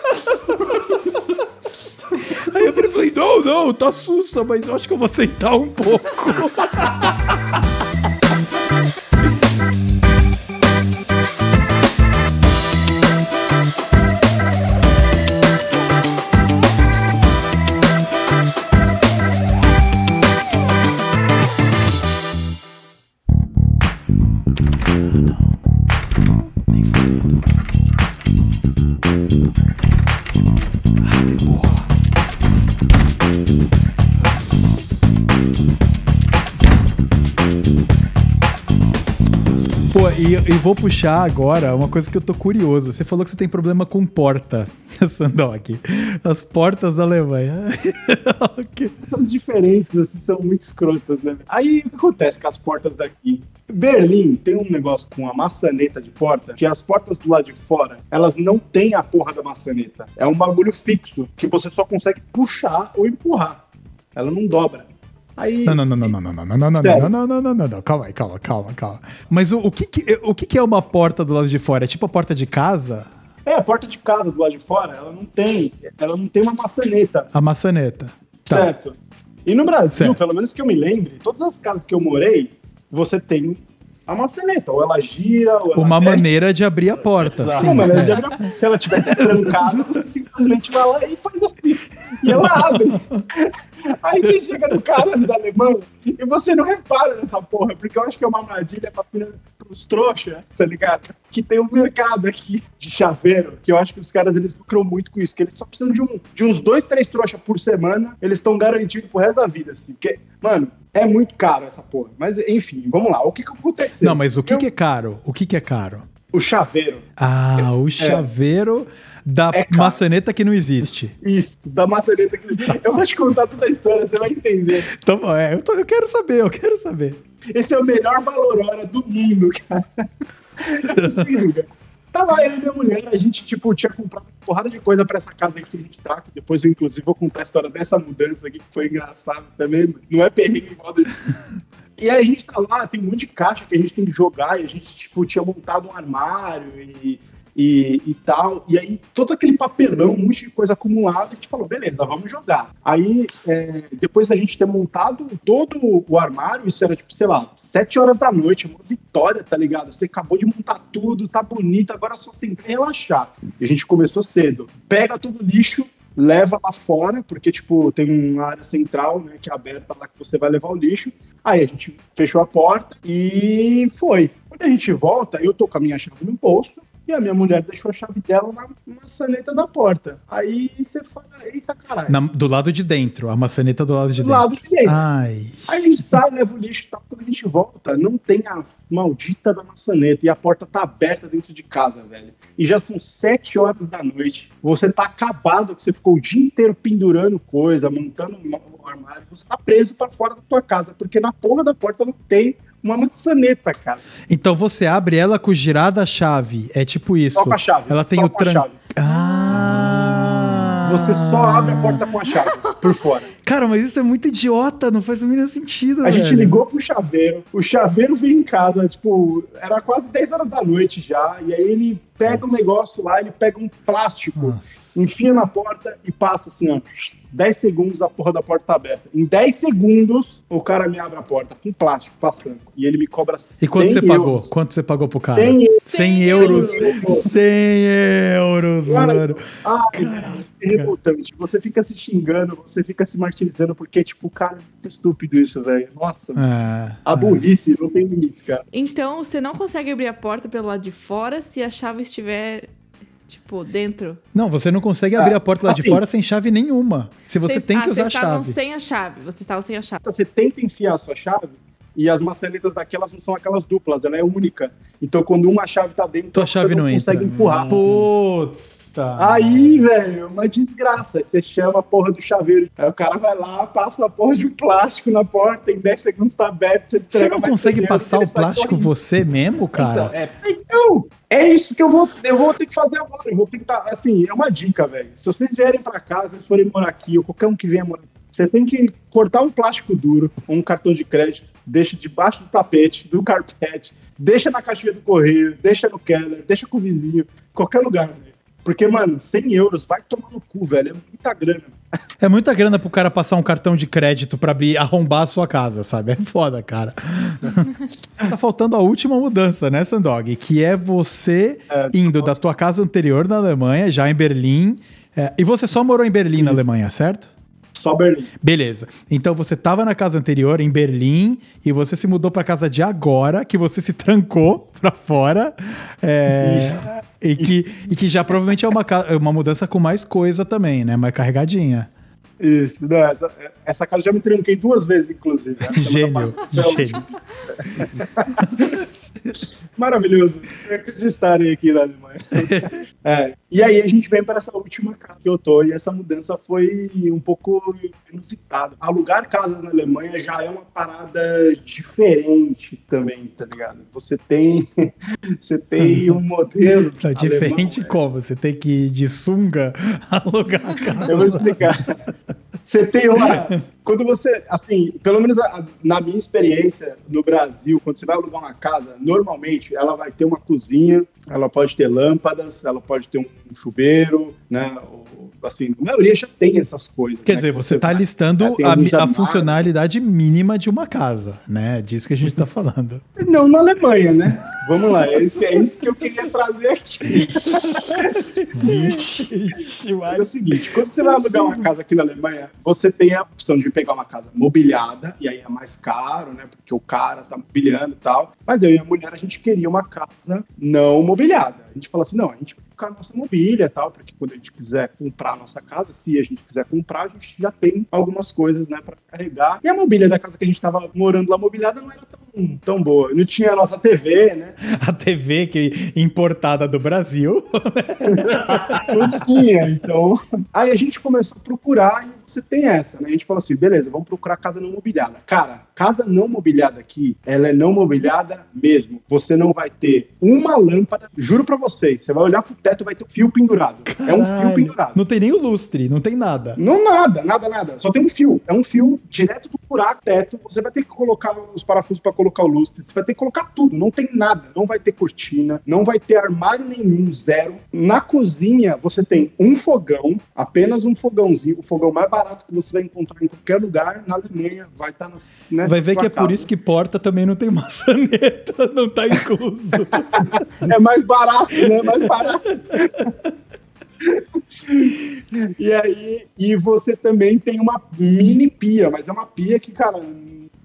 Aí eu falei: não, não, tá sussa, mas eu acho que eu vou sentar um pouco. E, e vou puxar agora uma coisa que eu tô curioso. Você falou que você tem problema com porta, Sandok. As portas da Alemanha. Essas diferenças assim, são muito escrotas, né? Aí o que acontece com as portas daqui? Berlim tem um negócio com a maçaneta de porta, que as portas do lado de fora, elas não têm a porra da maçaneta. É um bagulho fixo, que você só consegue puxar ou empurrar. Ela não dobra. Aí, Não, não, não, não, não, não, não, não, não, não, Sério? não, não, não, não, não, calma aí, calma, calma, calma. Mas o, o, que, que, o que, que é uma porta do lado de fora? É tipo a porta de casa? É, a porta de casa do lado de fora, ela não tem, ela não tem uma maçaneta, A maçaneta. Tá. certo? E no Brasil, Certo. pelo menos que eu me lembre, todas as casas que eu morei, você tem a maçaneta, ou ela gira, ou ela Uma desce. maneira de abrir a porta. Exato. Sim. Não, mas ela já abriu- se ela tiver trancada, você simplesmente vai lá e faz assim. E ela abre. Aí você chega no cara da Alemanha e você não repara nessa porra, porque eu acho que é uma armadilha pra os trouxa, tá ligado? Que tem um mercado aqui de chaveiro, que eu acho que os caras eles lucram muito com isso, que eles só precisam de, um, de uns dois, três trouxas por semana, eles estão garantidos pro resto da vida, assim. Porque, mano, é muito caro essa porra. Mas, enfim, vamos lá. O que que aconteceu? Não, mas o que, Eu- que é caro? O que, que é caro? O chaveiro. Ah, o chaveiro da É maçaneta que não existe. Isso, da maçaneta que. Eu vou te contar toda a história, você vai entender. Então, é, eu, tô- eu quero saber, eu quero saber. Esse é o melhor valor do mundo, cara. Assim, Luga, Tava eu e minha mulher, a gente, tipo, tinha comprado uma porrada de coisa pra essa casa aqui que a gente tá. Depois eu, inclusive, vou contar a história dessa mudança aqui, que foi engraçado também. Não é perrengue igual do... E aí a gente tá lá, tem um monte de caixa que a gente tem que jogar, e a gente, tipo, tinha montado um armário e, e, e tal. E aí, todo aquele papelão, um monte de coisa acumulada, a gente falou, beleza, vamos jogar. Aí, é, depois da gente ter montado todo o armário, isso era, tipo, sei lá, sete horas da noite, uma vitória, tá ligado? Você acabou de montar tudo, tá bonito, agora só sentar e relaxar. E a gente começou cedo. Pega todo o lixo, leva lá fora, porque, tipo, tem uma área central, né, que é aberta lá que você vai levar o lixo. Aí a gente fechou a porta e foi. Quando a gente volta, eu tô com a minha chave no bolso e a minha mulher deixou a chave dela na maçaneta da porta. Aí você fala, eita caralho. Na- do lado de dentro, a maçaneta do lado de do dentro. lado direito. Ai. Aí a gente sai, leva o lixo e tal. Quando a gente volta, não tem a maldita da maçaneta e a porta tá aberta dentro de casa, velho. E já são sete horas da noite. Você tá acabado, que você ficou o dia inteiro pendurando coisa, montando o armário. Você tá preso pra fora da tua casa, porque na porra da porta não tem uma maçaneta, cara. Então você abre ela com o girar da chave. É tipo isso. Só com a chave. Ela tem o com a tran... chave. Ah. Você só abre a porta com a chave, por fora. Cara, mas isso é muito idiota, não faz o mínimo sentido, A gente velho. ligou pro chaveiro, o chaveiro veio em casa, tipo, era quase 10 horas da noite já, e aí ele pega um negócio lá, ele pega um plástico, Nossa. enfia na porta e passa assim, ó, 10 segundos a porra da porta tá aberta. Em 10 segundos, o cara me abre a porta com plástico passando, e ele me cobra 100 E quanto você pagou? euros. Quanto você pagou pro cara? 100 euros. 100 euros. 100 euros. 100 euros, Cara, mano. Ai, é revoltante. Você fica se xingando, você fica se martirizando, porque, tipo, cara, é muito estúpido isso, velho. Nossa, É, a burrice não tem limites, cara. Então, você não consegue abrir a porta pelo lado de fora se a chave estiver, tipo, dentro. Não, você não consegue abrir Ah, a porta lá de assim. fora sem chave nenhuma. Se você Vocês- tem ah, que usar a vocês estavam chave. sem a chave. Vocês estavam sem a chave. Você tenta enfiar a sua chave e as maçanetas daquelas não são aquelas duplas, ela é única. Então, quando uma chave tá dentro, Tua chave não entra. consegue empurrar. Puta. Aí, velho, uma desgraça. Você chama a porra do chaveiro. Aí o cara vai lá, passa a porra de um plástico na porta, em 10 segundos tá aberto, você Você não consegue dinheiro, passar o plástico correndo. você mesmo, cara? É, Então, é isso que eu vou, eu vou ter que fazer agora. Eu vou tentar, assim, é uma dica, velho. Se vocês vierem pra cá, vocês forem morar aqui, ou qualquer um que venha morar aqui, você tem que cortar um plástico duro, ou um cartão de crédito, deixa debaixo do tapete, do carpete, deixa na caixinha do correio, deixa no keller, deixa com o vizinho, qualquer lugar, velho. Porque, mano, 100 euros vai tomar no cu, velho. É muita grana. É muita grana pro cara passar um cartão de crédito pra abrir, arrombar a sua casa, sabe? É foda, cara. tá faltando a última mudança, né, Sandog? Que é você É, indo da tua casa anterior na Alemanha, já em Berlim. é, e você só morou em Berlim, na Isso. Alemanha, certo? Só Berlim. Beleza. Então você tava na casa anterior, em Berlim, e você se mudou pra casa de agora, que você se trancou pra fora. é, e, que, e que já provavelmente é uma, ca- uma mudança com mais coisa também, né? Mais carregadinha. Isso, não, essa, essa casa já me tranquei duas vezes, inclusive. Semana Gênio, gênio. Maravilhoso. Eu preciso estarem aqui na Alemanha. É, e aí a gente vem para essa última casa que eu tô, e essa mudança foi um pouco inusitada. Alugar casas na Alemanha já é uma parada diferente também, tá ligado? Você tem, você tem um modelo. Tá diferente alemão, como? Você tem que ir de sunga alugar a casa. Eu vou explicar. Você tem uma. Quando você. Assim, pelo menos a- na minha experiência no Brasil, quando você vai alugar uma casa, normalmente ela vai ter uma cozinha, ela pode ter lâmpadas, ela pode ter um chuveiro, né? Assim, a maioria já tem essas coisas. Quer né, dizer, que você tá vai- listando tem a, a funcionalidade mínima de uma casa, né? Disso que a gente tá falando. Não na Alemanha, né? Vamos lá, é isso, que- é isso que eu queria trazer aqui. Mas é o seguinte, quando você vai alugar uma casa aqui na Alemanha, você tem a opção de pegar uma casa mobiliada, e aí é mais caro, né? Porque o cara tá mobiliando e tal. Mas eu e a mulher, a gente queria uma casa não mobiliada. A gente falou assim, não, a gente colocar a nossa mobília e tal, porque quando a gente quiser comprar a nossa casa, se a gente quiser comprar, a gente já tem algumas coisas, né, para carregar. E a mobília da casa que a gente tava morando lá mobiliada não era tão, tão boa. Não tinha a nossa TV, né? A TV que importada do Brasil. Não tinha, então. Aí a gente começou a procurar e você tem essa, né? A gente falou assim, beleza, vamos procurar casa não mobiliada. Cara, casa não mobiliada aqui, ela é não mobiliada mesmo. Você não vai ter uma lâmpada, juro pra vocês, você vai olhar pro teto vai ter um fio pendurado. é um fio Caralho. pendurado. Não tem nem o lustre, não tem nada. Não nada, nada, nada. Só tem um fio. É um fio direto do buraco teto. Você vai ter que colocar os parafusos para colocar o lustre. Você vai ter que colocar tudo. Não tem nada. Não vai ter cortina. Não vai ter armário nenhum. Zero. Na cozinha, você tem um fogão. Apenas um fogãozinho. O fogão mais barato que você vai encontrar em qualquer lugar na Alemanha. Vai estar nessa Vai ver que é por isso que porta também não tem maçaneta, não tá incluso. É mais barato, né? Mais barato. e aí, e você também tem uma mini pia, mas é uma pia que, cara,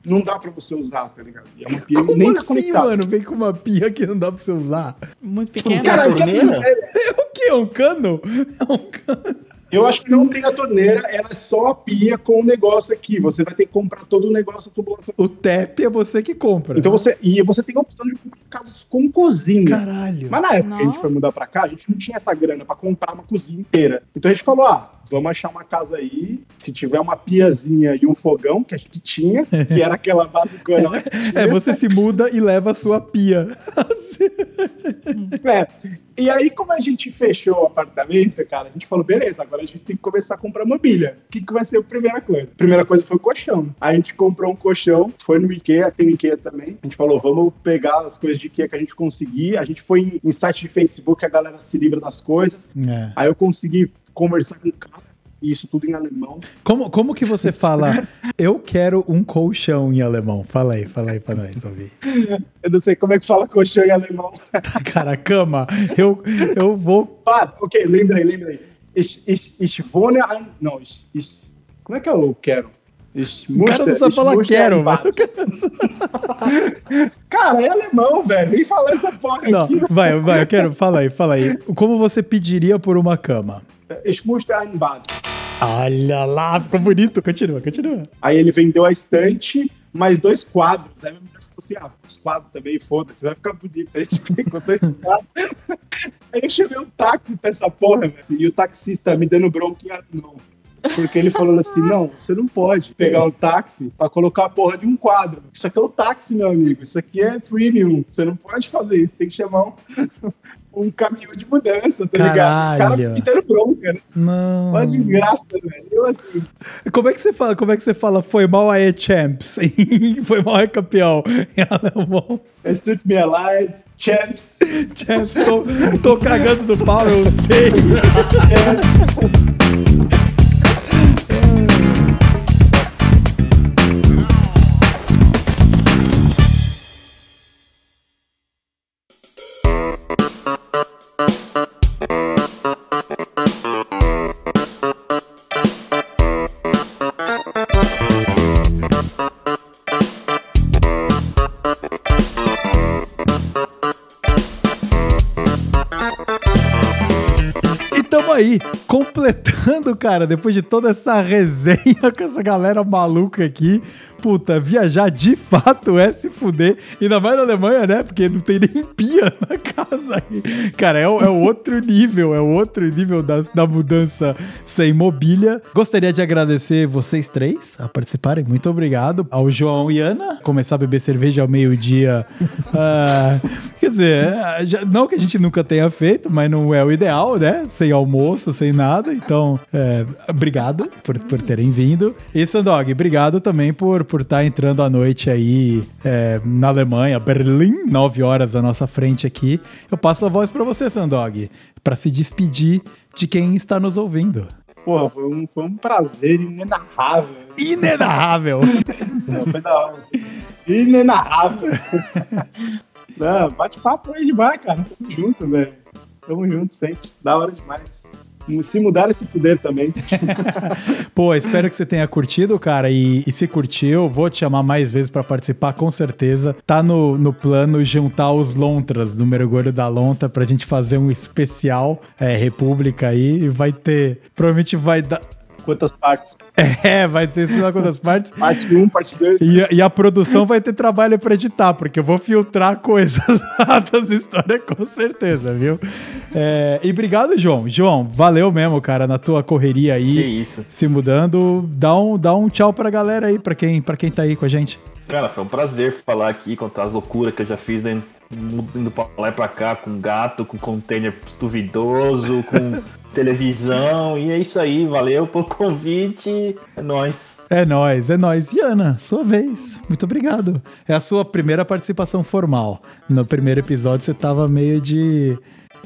não dá pra você usar, tá ligado? E é uma pia Como nem tá assim, conectada. mano? Vem com uma pia que não dá pra você usar. Muito pequeno. Cara, Tem torneira? é- É o quê? É um cano? É um cano. eu acho que não tem a torneira, ela é só a pia com o negócio aqui. Você vai ter que comprar todo o negócio, a tubulação. O TEP é você que compra. Então você, e você tem a opção de comprar casas com cozinha. Caralho. Mas na época que a gente Nossa. foi mudar pra cá, a gente não tinha essa grana pra comprar uma cozinha inteira. Então a gente falou: ah, vamos achar uma casa aí, se tiver uma piazinha e um fogão, que a gente tinha, que era aquela basicona lá que tinha. É, você se muda e leva a sua pia. É. E aí, como a gente fechou o apartamento, cara, a gente falou: beleza, agora a gente tem que começar a comprar mobília. O que, que vai ser a primeira coisa? A primeira coisa foi o colchão. Aí a gente comprou um colchão, foi no Ikea, tem Ikea também. A gente falou: vamos pegar as coisas de Ikea que a gente conseguir. A gente foi em, em site de Facebook, a galera se livra das coisas. É. Aí eu consegui conversar com o cara, e isso tudo em alemão. Como, como que você fala, eu quero um colchão em alemão? Fala aí, fala aí pra nós ouvir. Eu não sei como é que fala colchão em alemão. Cara, cama, eu, eu vou. Ah, ok, lembrei, lembrei. Ich, ich, ich wohne ein... Não, ich, ich, como é que eu quero? Ich O cara não sabe falar quero, mano. Cara, é alemão, velho. Vem falar essa porra Não, aqui. vai, vai, eu quero. Fala aí, fala aí. Como você pediria por uma cama? Ich musste ein Bad. Olha lá, ficou bonito. Continua, continua. Aí ele vendeu a estante, mais dois quadros. Aí a mulher falou assim: ah, os quadros também, foda-se, vai ficar bonito. Aí a gente pegou dois quadros. Aí eu chamei um táxi pra essa porra, velho. E o taxista me dando bronca alemão. Porque ele falou assim: não, você não pode pegar um táxi pra colocar a porra de um quadro. Isso aqui é o táxi, meu amigo. Isso aqui é premium. Você não pode fazer isso. Tem que chamar um, um caminhão de mudança, tá ligado? O Caralho. cara me dando bronca, né? Não. Uma desgraça, velho. Eu assim. Como é que você fala? Como é que você fala? Foi mal aí, champs. Foi mal aí, campeão. Em alemão. Tut mir leid, Champs. Champs, tô, tô cagando do pau, eu sei. E cara, depois de toda essa resenha com essa galera maluca aqui, puta, viajar de fato é se fuder. Ainda mais na Alemanha, né? Porque não tem nem pia na casa. Cara, é, é outro nível, é outro nível da, da mudança sem mobília. Gostaria de agradecer vocês três a participarem. Muito obrigado. Ao João e Ana. Começar a beber cerveja ao meio-dia. uh, quer dizer, já, não que a gente nunca tenha feito, mas não é o ideal, né? Sem almoço, sem nada. Então, é, obrigado por, por terem vindo. E Sandog, obrigado também por por estar tá entrando à noite aí é, na Alemanha, Berlim, 9 horas à nossa frente aqui. Eu passo a voz para você, Sandog, para se despedir de quem está nos ouvindo. Porra, foi um, foi um prazer inenarrável. Inenarrável! Foi da hora. Inenarrável. Não, bate papo aí demais, cara. Tamo junto, velho. Tamo junto sempre. Da hora demais se mudar esse poder também. Pô, espero que você tenha curtido, cara. E, e se curtiu, vou te chamar mais vezes para participar, com certeza. Tá no, no plano juntar os Lontras do Mergulho da Lonta pra gente fazer um especial é, República aí. E vai ter. Provavelmente vai dar quantas partes. É, vai ter sei lá quantas partes. parte 1, um, parte 2. E, e, a produção vai ter trabalho para editar, porque eu vou filtrar coisas das histórias com certeza, viu? É, e obrigado, João. João, valeu mesmo, cara, na tua correria aí. Que isso. Se mudando. Dá um, dá um tchau pra galera aí, pra quem, pra quem tá aí com a gente. Cara, foi um prazer falar aqui, contar as loucuras que eu já fiz dentro, indo pra lá e pra cá, com gato, com container duvidoso, com televisão. E é isso aí, valeu pelo convite. É nóis. É nóis, é nóis. E Ana, sua vez. Muito obrigado. É a sua primeira participação formal. No primeiro episódio você tava meio de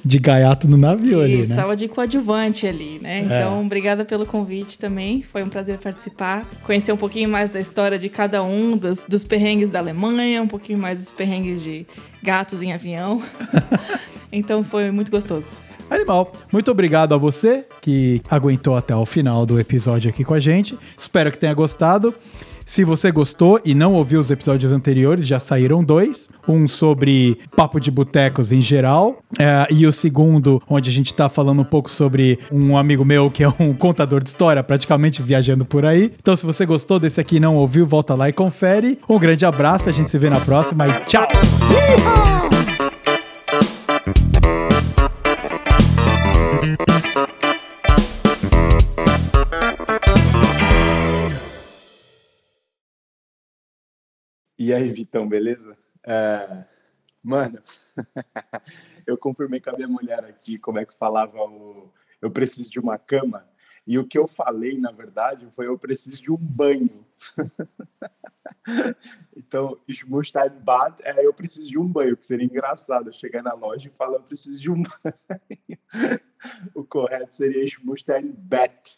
de gaiato no navio Isso, ali, né? Estava de coadjuvante ali, né? É. Então, é. obrigada pelo convite também. Foi um prazer participar. Conhecer um pouquinho mais da história de cada um, dos, dos perrengues da Alemanha, um pouquinho mais dos perrengues de gatos em avião. então, foi muito gostoso. Animal. Muito obrigado a você que aguentou até o final do episódio aqui com a gente. Espero que tenha gostado. Se você gostou e não ouviu os episódios anteriores, já saíram dois. Um sobre papo de botecos em geral, é, e o segundo, onde a gente está falando um pouco sobre um amigo meu que é um contador de história, praticamente viajando por aí. Então, se você gostou desse aqui e não ouviu, volta lá e confere. Um grande abraço, a gente se vê na próxima e tchau! E aí, Vitão, beleza? É, mano, eu confirmei com a minha mulher aqui como é que falava o eu preciso de uma cama. E o que eu falei, na verdade, foi eu preciso de um banho. então, ein Bad é eu preciso de um banho, que seria engraçado eu chegar na loja e falar eu preciso de um banho. o correto seria ein Bett.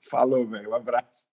Falou, velho. Um abraço.